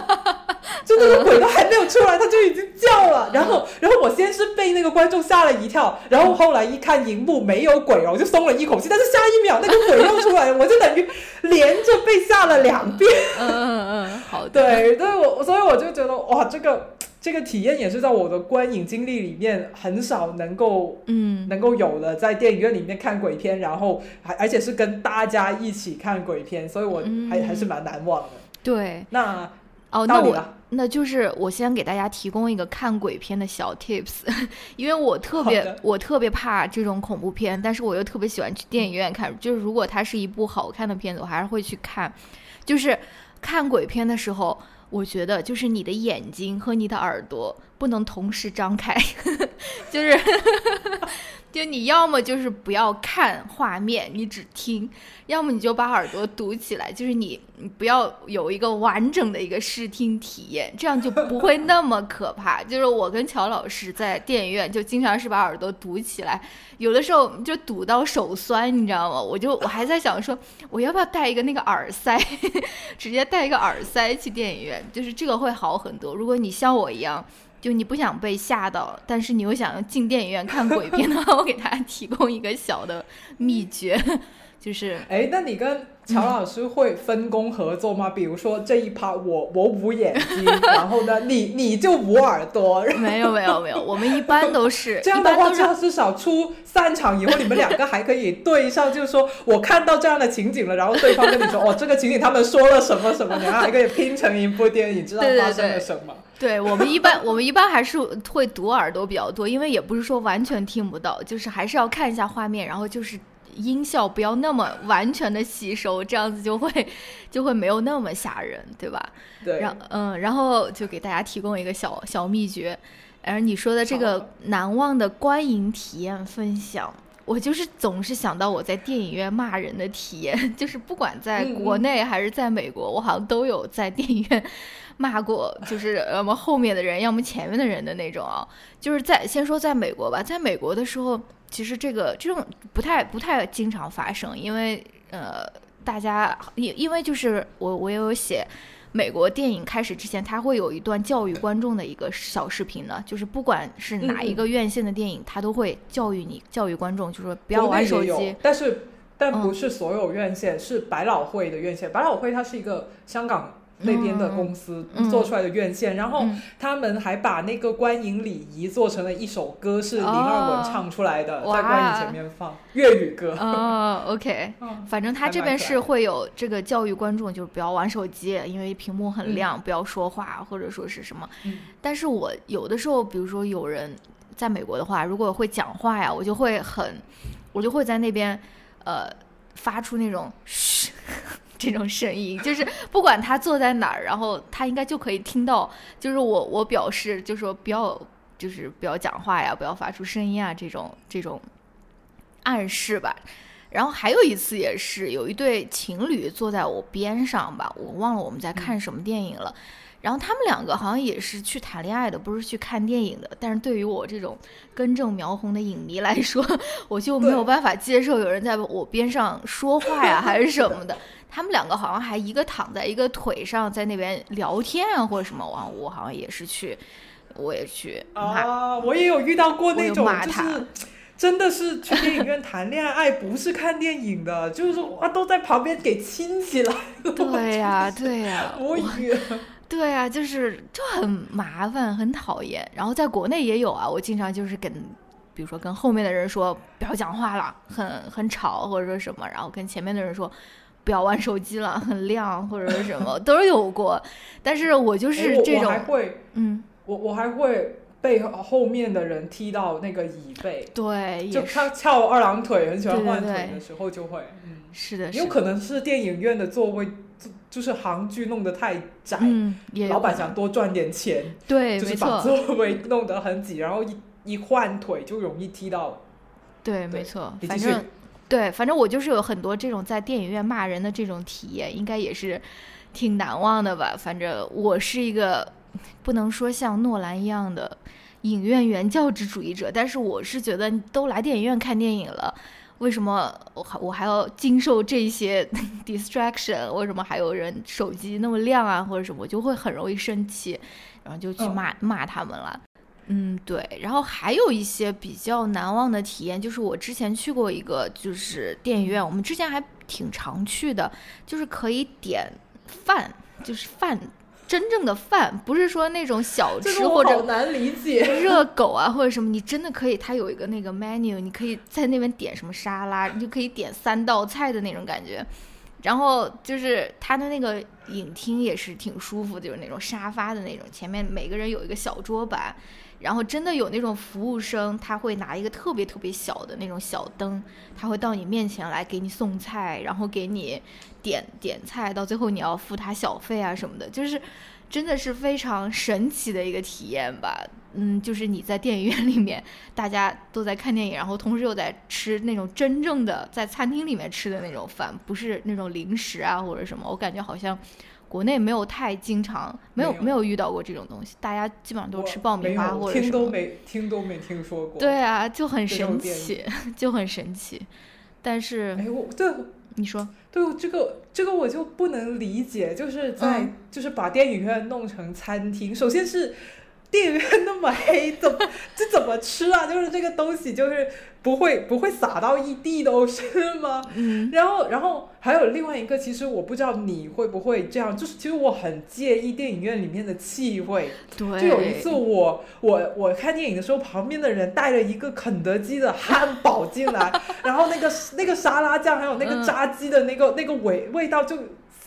就那个鬼都还没有出来，他就已经叫了。然后，然后我先是被那个观众吓了一跳，然后后来一看荧幕没有鬼哦，我就松了一口气。但是下一秒那个鬼又出来了，(laughs) 我就等于连着被吓了两遍。嗯嗯嗯，好的，对，对我所以我就觉得哇，这个这个体验也是在我的观影经历里面很少能够嗯能够有的，在电影院里面看鬼片，然后还而且是跟大家一起看鬼片，所以我还、嗯还是蛮难忘的。对，那哦，那我那就是我先给大家提供一个看鬼片的小 tips，(laughs) 因为我特别我特别怕这种恐怖片，但是我又特别喜欢去电影院看。就是如果它是一部好看的片子，我还是会去看。就是看鬼片的时候，我觉得就是你的眼睛和你的耳朵不能同时张开，(laughs) 就是 (laughs) 就你要么就是不要看画面，你只听，要么你就把耳朵堵起来，就是你你不要有一个完整的一个视听体验，这样就不会那么可怕。就是我跟乔老师在电影院就经常是把耳朵堵起来，有的时候就堵到手酸，你知道吗？我就我还在想说，我要不要带一个那个耳塞，(laughs) 直接带一个耳塞去电影院，就是这个会好很多。如果你像我一样。就你不想被吓到，但是你又想进电影院看鬼片的话，(laughs) 我给大家提供一个小的秘诀，(laughs) 就是哎，那你跟乔老师会分工合作吗？比如说这一趴我我捂眼睛，然后呢你你就捂耳朵，没有没有没有，我们一般都是 (laughs) 这样的话，一般都是这样至少出散场以后，你们两个还可以对上，就是说我看到这样的情景了，然后对方跟你说，哦，这个情景他们说了什么什么，然后还可以拼成一部电影，知道发生了什么。对我们一般，我们一般还是会堵耳朵比较多，因为也不是说完全听不到，就是还是要看一下画面，然后就是音效不要那么完全的吸收，这样子就会就会没有那么吓人，对吧？对，然嗯，然后就给大家提供一个小小秘诀，而你说的这个难忘的观影体验分享。我就是总是想到我在电影院骂人的体验，(laughs) 就是不管在嗯国内还是在美国，我好像都有在电影院骂过，就是要么后面的人，要么前面的人的那种啊。就是在先说在美国吧，在美国的时候，其实这个这种不太不太经常发生，因为呃，大家因因为就是我我也有写。美国电影开始之前，它会有一段教育观众的一个小视频呢，就是不管是哪一个院线的电影，它都会教育你、教育观众，就说不要玩手机。但是但嗯不是所有院线，是百老汇的院线。百老汇它是一个香港那边的公司嗯做出来的院线，然后嗯。他们还把那个观影礼仪做成了一首歌，是林二文唱出来的，哦在观影前面放粤语歌。哦，OK，嗯反正他这边是会有这个教育观众，就是不要玩手机，因为屏幕很亮，不要说话或者说是什么。嗯。但是我有的时候，比如说有人在美国的话，如果会讲话呀，我就会很，我就会在那边呃发出那种嘘这种声音，就是不管他坐在哪儿，然后他应该就可以听到，就是我我表示就说不要就是不要讲话呀，不要发出声音啊这种这种暗示吧。然后还有一次也是有一对情侣坐在我边上吧，我忘了我们在看什么电影了。然后他们两个好像也是去谈恋爱的，不是去看电影的。但是对于我这种根正苗红的影迷来说，(laughs) 我就没有办法接受有人在我边上说话呀，还是什么的。(laughs) 他们两个好像还一个躺在一个腿上，在那边聊天啊，或者什么。我，我好像也是去，我也去。啊，我也有遇到过那种，就是真的是去电影院谈恋爱，不是看电影的，就是说啊，都在旁边给亲起来。对呀、(laughs) 对呀、无语。对啊，就是就很麻烦，很讨厌。然后在国内也有啊，我经常就是跟，比如说跟后面的人说不要讲话了，很很吵或者说什么，然后跟前面的人说不要玩手机了，很亮或者是什么，都是有过。但是我就是这种，还会，嗯，我我还会被后面的人踢到那个椅背，对，就他翘二郎腿，很喜欢换腿对的时候就会，嗯，是的，有是的，可能是电影院的座位就就是行距弄得太窄，嗯，老板想多赚点钱，对，就是把，座位弄得很挤，然后一一换腿就容易踢到。对，对没错，反正对，反正我就是有很多这种在电影院骂人的这种体验，应该也是挺难忘的吧。反正我是一个不能说像诺兰一样的影院原教旨主义者，但是我是觉得都来电影院看电影了。为什么我还我还要经受这些 (laughs) distraction？为什么还有人手机那么亮啊，或者什么？我就会很容易生气，然后就去嗯骂、骂他们了。嗯，对。然后还有一些比较难忘的体验，就是我之前去过一个就是电影院，我们之前还挺常去的，就是可以点饭，就是饭，真正的饭，不是说那种小吃或者难理解。热狗啊，或者什么，你真的可以，它有一个那个 menu，你可以在那边点什么沙拉，你就可以点三道菜的那种感觉。然后就是它的那个影厅也是挺舒服的，就是那种沙发的那种，前面每个人有一个小桌板，然后真的有那种服务生，他会拿一个特别特别小的那种小灯，他会到你面前来给你送菜，然后给你点点菜，到最后你要付他小费啊什么的，就是真的是非常神奇的一个体验吧。嗯，就是你在电影院里面，大家都在看电影，然后同时又在吃那种真正的在餐厅里面吃的那种饭，不是那种零食啊或者什么。我感觉好像国内没有太经常，没有没有遇到过这种东西，大家基本上都我吃爆米花或者什么。听都没听都没听说过。对啊，就很神奇，(laughs) 就很神奇。但是哎，我对你说，对这个这个我就不能理解，就是在、嗯就是把电影院弄成餐厅，首先是。电影院那么黑，怎么这怎么吃啊？(laughs) 就是这个东西，就是不会不会洒到一地都是吗？嗯然后，然后还有另外一个，其实我不知道你会不会这样，就是其实我很介意电影院里面的气味。对，就有一次我我我看电影的时候，旁边的人带了一个肯德基的汉堡进来，(laughs) 然后那个那个沙拉酱还有那个嗯炸鸡的那个、那个味味道就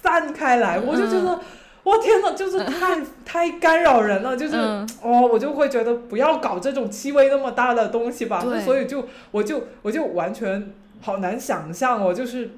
散开来，我就觉嗯得。我天呐，(laughs) 就是太太干扰人了，就是、嗯哦，我就会觉得不要搞这种气味那么大的东西吧。所以就我就我就完全好难想象哦，就是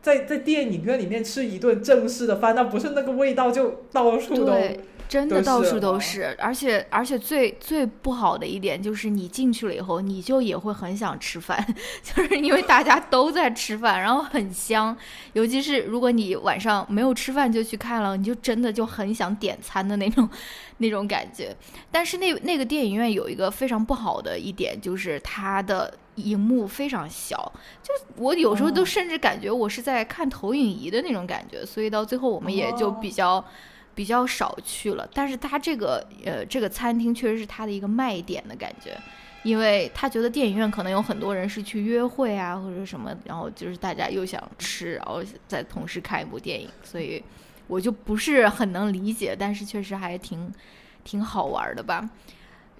在在电影院里面吃一顿正式的饭，那不是那个味道就到处都对，真的到处都吗是，而且而且最最不好的一点就是你进去了以后，你就也会很想吃饭，(laughs) 就是因为大家都在吃饭，然后很香，尤其是如果你晚上没有吃饭就去看了，你就真的就很想点餐的那种那种感觉。但是那那个电影院有一个非常不好的一点，就是它的荧幕非常小，就我有时候都哦甚至感觉我是在看投影仪的那种感觉，所以到最后我们也就哦比较。比较少去了，但是他这个呃这个餐厅确实是他的一个卖点的感觉，因为他觉得电影院可能有很多人是去约会啊或者什么，然后就是大家又想吃，然后再同时看一部电影，所以我就不是很能理解，但是确实还挺挺好玩的吧。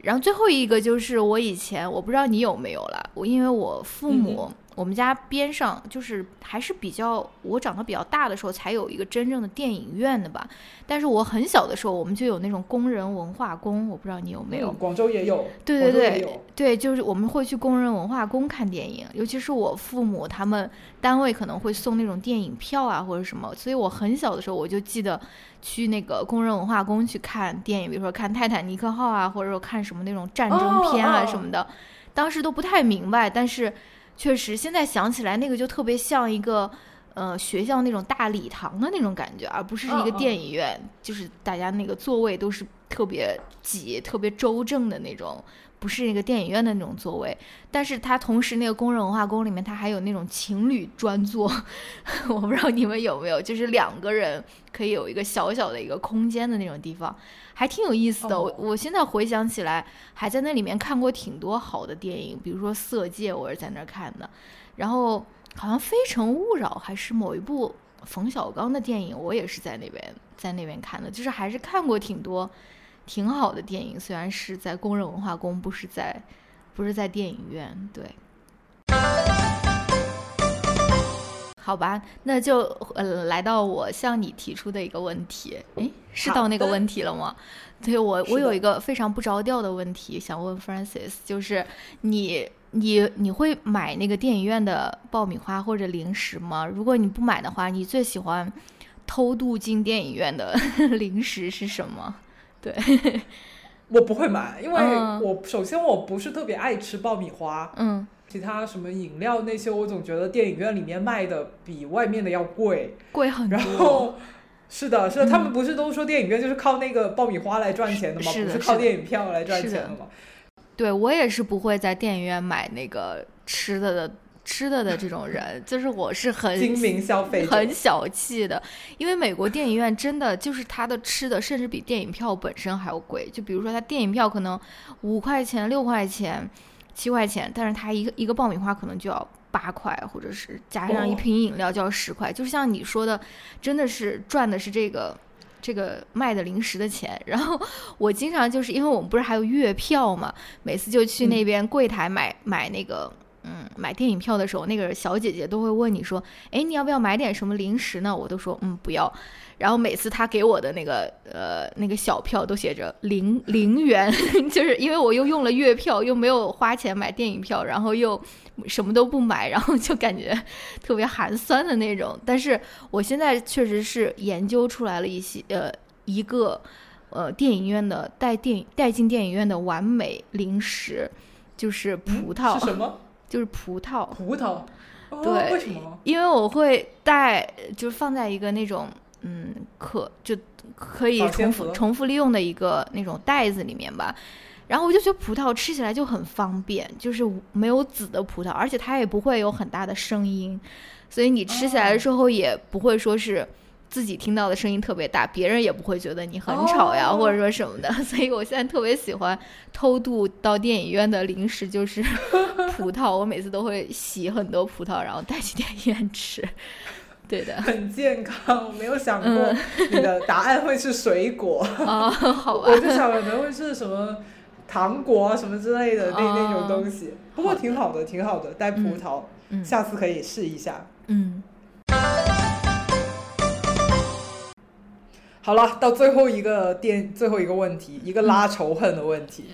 然后最后一个就是我以前我不知道你有没有了，我因为我父母。我们家边上就是还是比较，我长得比较大的时候才有一个真正的电影院的吧。但是我很小的时候，我们就有那种工人文化宫，我不知道你有没有。广州也有。对对对，对，就是我们会去工人文化宫看电影，尤其是我父母他们单位可能会送那种电影票啊或者什么，所以我很小的时候我就记得去那个工人文化宫去看电影，比如说看《泰坦尼克号》啊，或者说看什么那种战争片啊什么的，当时都不太明白，但是。确实，现在想起来，那个就特别像一个，呃，学校那种大礼堂的那种感觉，而不是一个电影院，就是大家那个座位都是特别挤、特别周正的那种，不是那个电影院的那种座位。但是它同时，那个工人文化宫里面，它还有那种情侣专座，(laughs) 我不知道你们有没有，就是两个人可以有一个小小的一个空间的那种地方。还挺有意思的，我我现在回想起来，还在那里面看过挺多好的电影，比如说《色戒》，我是在那儿看的，然后好像《非诚勿扰》还是某一部冯小刚的电影，我也是在那边在那边看的，就是还是看过挺多挺好的电影，虽然是在工人文化宫，不是在不是在电影院，对。好吧，那就呃来到我向你提出的一个问题，诶，是到那个问题了吗？对我，我有一个非常不着调的问题想问 Francis，就是你你你会买那个电影院的爆米花或者零食吗？如果你不买的话，你最喜欢偷渡进电影院的 (laughs) 零食是什么？对，我不会买，因为我首先我不是特别爱吃爆米花，嗯。其他什么饮料那些，我总觉得电影院里面卖的比外面的要贵，贵很多。然后 (laughs) 是的，是的，他们不是都说电影院就是靠那个爆米花来赚钱的吗？不是靠电影票来赚钱的吗？对我也是不会在电影院买那个吃的的吃的的这种人，(laughs) 就是我是很精明消费，很小气的。因为美国电影院真的就是它的吃的，甚至比电影票本身还要贵。就比如说，它电影票可能五块钱、六块钱。七块钱，但是它一个一个爆米花可能就要八块，或者是加上一瓶饮料就要十块，就像你说的，真的是赚的是这个这个卖的零食的钱。然后我经常就是因为我们不是还有月票嘛，每次就去那边柜台买买那个嗯买电影票的时候，那个小姐姐都会问你说，哎，你要不要买点什么零食呢？我都说嗯不要。然后每次她给我的那个呃那个小票都写着零零元，(laughs) 就是因为我又用了月票，又没有花钱买电影票，然后又什么都不买，然后就感觉 (laughs) 特别寒酸的那种。但是我现在确实是研究出来了一些呃一个呃电影院的带电带进电影院的完美零食，就是葡萄是什么？就是葡萄葡萄。对，为什么？因为我会带，就是放在一个那种。嗯，可就可以重复重复利用的一个那种袋子里面吧。然后我就觉得葡萄吃起来就很方便，就是没有籽的葡萄，而且它也不会有很大的声音，所以你吃起来的时候也不会说是自己听到的声音特别大，别人也不会觉得你很吵呀，或者说什么的。(laughs) 所以我现在特别喜欢偷渡到电影院的零食就是 (laughs) 葡萄，我每次都会洗很多葡萄，然后带去电影院吃。(laughs) 对的，很健康。我没有想过你的答案会是水果啊，好吧？我就想可能会是什么糖果啊什么之类的那那种东西。不过挺好的，挺好的，带葡萄，下次可以试一下。嗯。好了，到最后一个电，最后一个问题，一个拉仇恨的问题。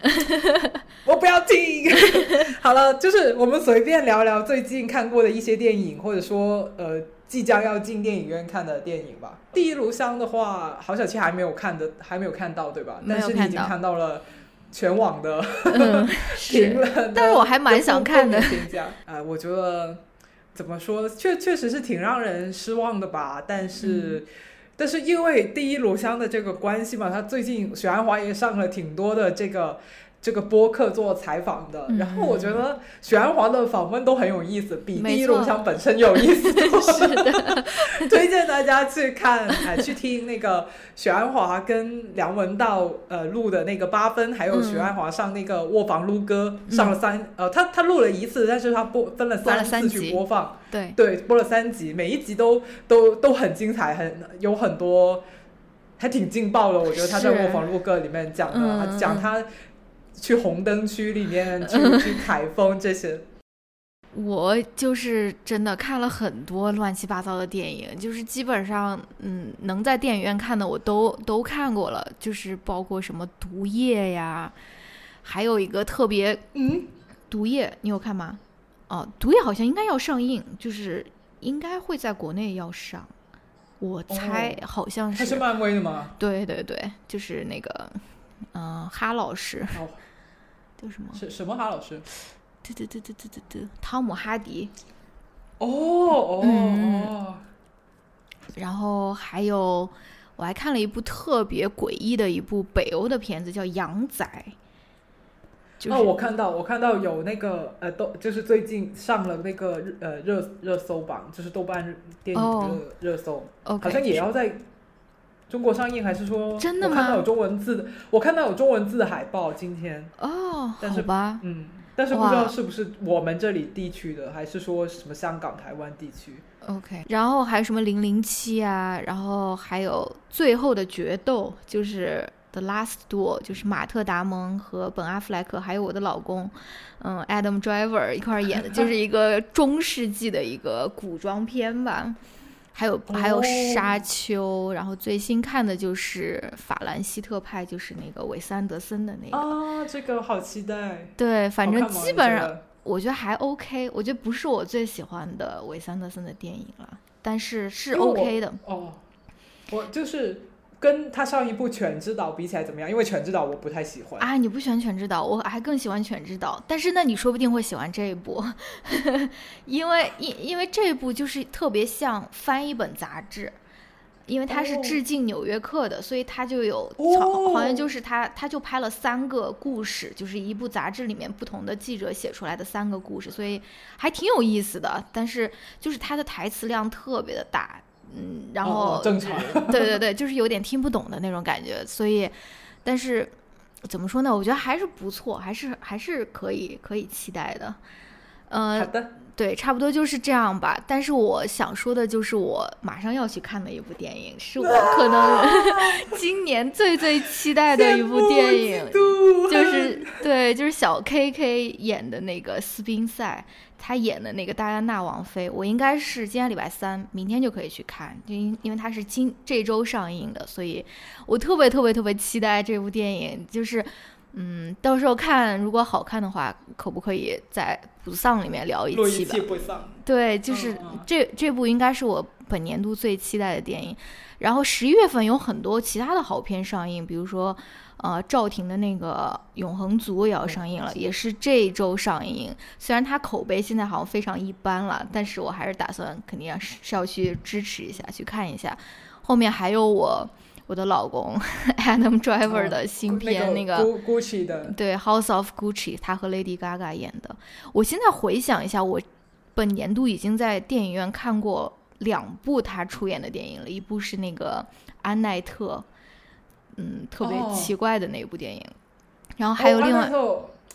(laughs) 我不要听。(laughs) 好了，就是我们随便聊聊最近看过的一些电影，或者说呃。即将要进电影院看的电影吧，《第一炉香》的话，郝小七还没有看的，还没有看到，对吧？但是你已经看到了全网的 (laughs) 评论，但是我还蛮想看的评价。呃，我觉得怎么说，确确实是挺让人失望的吧。但是，但是因为《第一炉香》的这个关系嘛，他最近许鞍华也上了挺多的这个。这个播客做采访的，嗯然后我觉得许鞍华的访问都很有意思，比第一龙错枪本身有意思多。(laughs) 是的，(laughs) 推荐大家去看，(laughs) 哎，去听那个许鞍华跟梁文道呃录的那个八分，还有嗯许鞍华上那个卧房撸歌、上了三呃，他他录了一次，但是他播分了三三次去播放，对，对，播了三集，每一集都都都很精彩，很有很多还挺劲爆的。我觉得他在卧房录歌里面讲的，讲他去红灯区里面 (laughs) 去去采风这些。我就是真的看了很多乱七八糟的电影，就是基本上，嗯，能在电影院看的我都都看过了，就是包括什么《毒液》呀，还有一个特别，嗯，《毒液》，你有看吗？哦，《毒液》好像应该要上映，就是应该会在国内要上，我猜好像是，他是漫威的吗？对对对，就是那个，嗯、哈老师哦，叫什么？是什么哈老师？对对对对对对对，汤姆哈迪。哦哦嗯哦。然后还有，我还看了一部特别诡异的一部北欧的片子，叫《羊仔》。就是、哦，我看到，我看到有那个呃，豆就是最近上了那个日呃热热搜榜，就是豆瓣电影的热、热搜好像也要在中国上映，还是说真的吗我看到有中文字的，我看到有中文字的海报，今天，哦，但是好吧，嗯，但是不知道是不是我们这里地区的，还是说什么香港、台湾地区？OK，然后还有什么零零七啊，然后还有最后的决斗，就是 The Last Duel，就是马特·达蒙和本·阿弗莱克，还有我的老公，嗯，Adam Driver 一块儿演的，就是一个中世纪的一个古装片吧。还有还有哦沙丘，然后最新看的就是法兰西特派，就是那个韦斯安德森的那个。啊，这个好期待。对，反正基本上我觉得还 OK，我觉得不是我最喜欢的韦斯安德森的电影了，但是是 OK 的。哦，我就是跟他上一部《犬之岛》比起来怎么样？因为《犬之岛》我不太喜欢。啊，你不喜欢《犬之岛》，我还更喜欢《犬之岛》，但是那你说不定会喜欢这一部，(laughs) 因为因因为这一部就是特别像翻一本杂志，因为它是哦致敬《纽约客》的，所以它就有好像就是他他就拍了三个故事，就是一部杂志里面不同的记者写出来的三个故事，所以还挺有意思的。但是就是他的台词量特别的大，嗯，然后、哦正常对对对，就是有点听不懂的那种感觉，所以，但是怎么说呢？我觉得还是不错，还是还是可以可以期待的。好呃，的，对，差不多就是这样吧。但是我想说的就是，我马上要去看的一部电影，是我 (laughs) 可能 (laughs) 今年最最期待的一部电影，(laughs) 就就是对，就是小 K K 演的那个斯宾塞，他演的那个戴安娜王妃。我应该是今天礼拜三，明天就可以去看，就因因为它是今这周上映的，所以我特别特别特别期待这部电影。就是，嗯，到时候看如果好看的话，可不可以在不丧里面聊一期吧？对，就是这这部应该是我本年度最期待的电影。然后十一月份有很多其他的好片上映，比如说，呃，赵婷的那个《永恒族》也要上映了，也是这一周上映。虽然它口碑现在好像非常一般了，但是我还是打算肯定要是是要去支持一下，去看一下。后面还有我我的老公 (laughs) Adam Driver 的新片，那个 Gu- Gucci 的，对，《House of Gucci》，他和 Lady Gaga 演的。我现在回想一下，我本年度已经在电影院看过两部他出演的电影了，一部是那个安奈特，嗯，特别哦。奇怪的那部电影，然后还有哦另外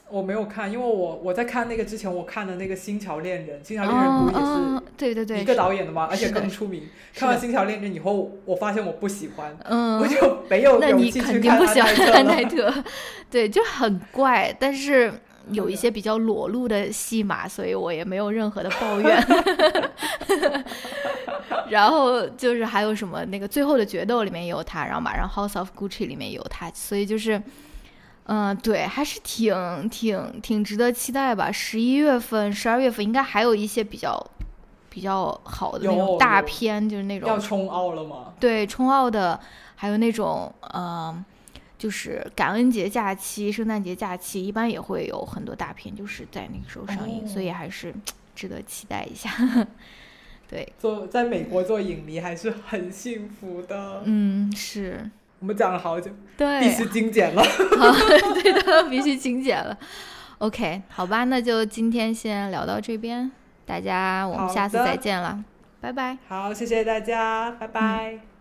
我没有看，因为我我在看那个之前，我看的那个《星桥恋人》，《星桥恋人》哦不也是，对对对，一个导演的吗？而且更出名。看完《的星桥恋人》以后，我发现我不喜欢，嗯，我就没有 (laughs) 那你勇气去看肯定不喜欢安安奈特了。奈特，(laughs) 对，就很怪，但是有一些比较裸露的戏码，所以我也没有任何的抱怨。(laughs) 然后就是还有什么那个最后的决斗里面也有他，然后马上 House of Gucci 里面也有他，所以就是。嗯，对，还是挺挺挺值得期待吧。十一月份、十二月份应该还有一些比较比较好的那种大片，就是那种要冲奥了吗？对，冲奥的，还有那种呃，就是感恩节假期、圣诞节假期，一般也会有很多大片，就是在那个时候上映，所以还是值得期待一下。(laughs) 对，做在美国做影迷还是很幸福的。嗯，是，我们讲了好久，对，必须精简了。(laughs) 对的，必须精简了。OK，好吧，那就今天先聊到这边，大家我们下次再见了，拜拜。好，谢谢大家，拜拜。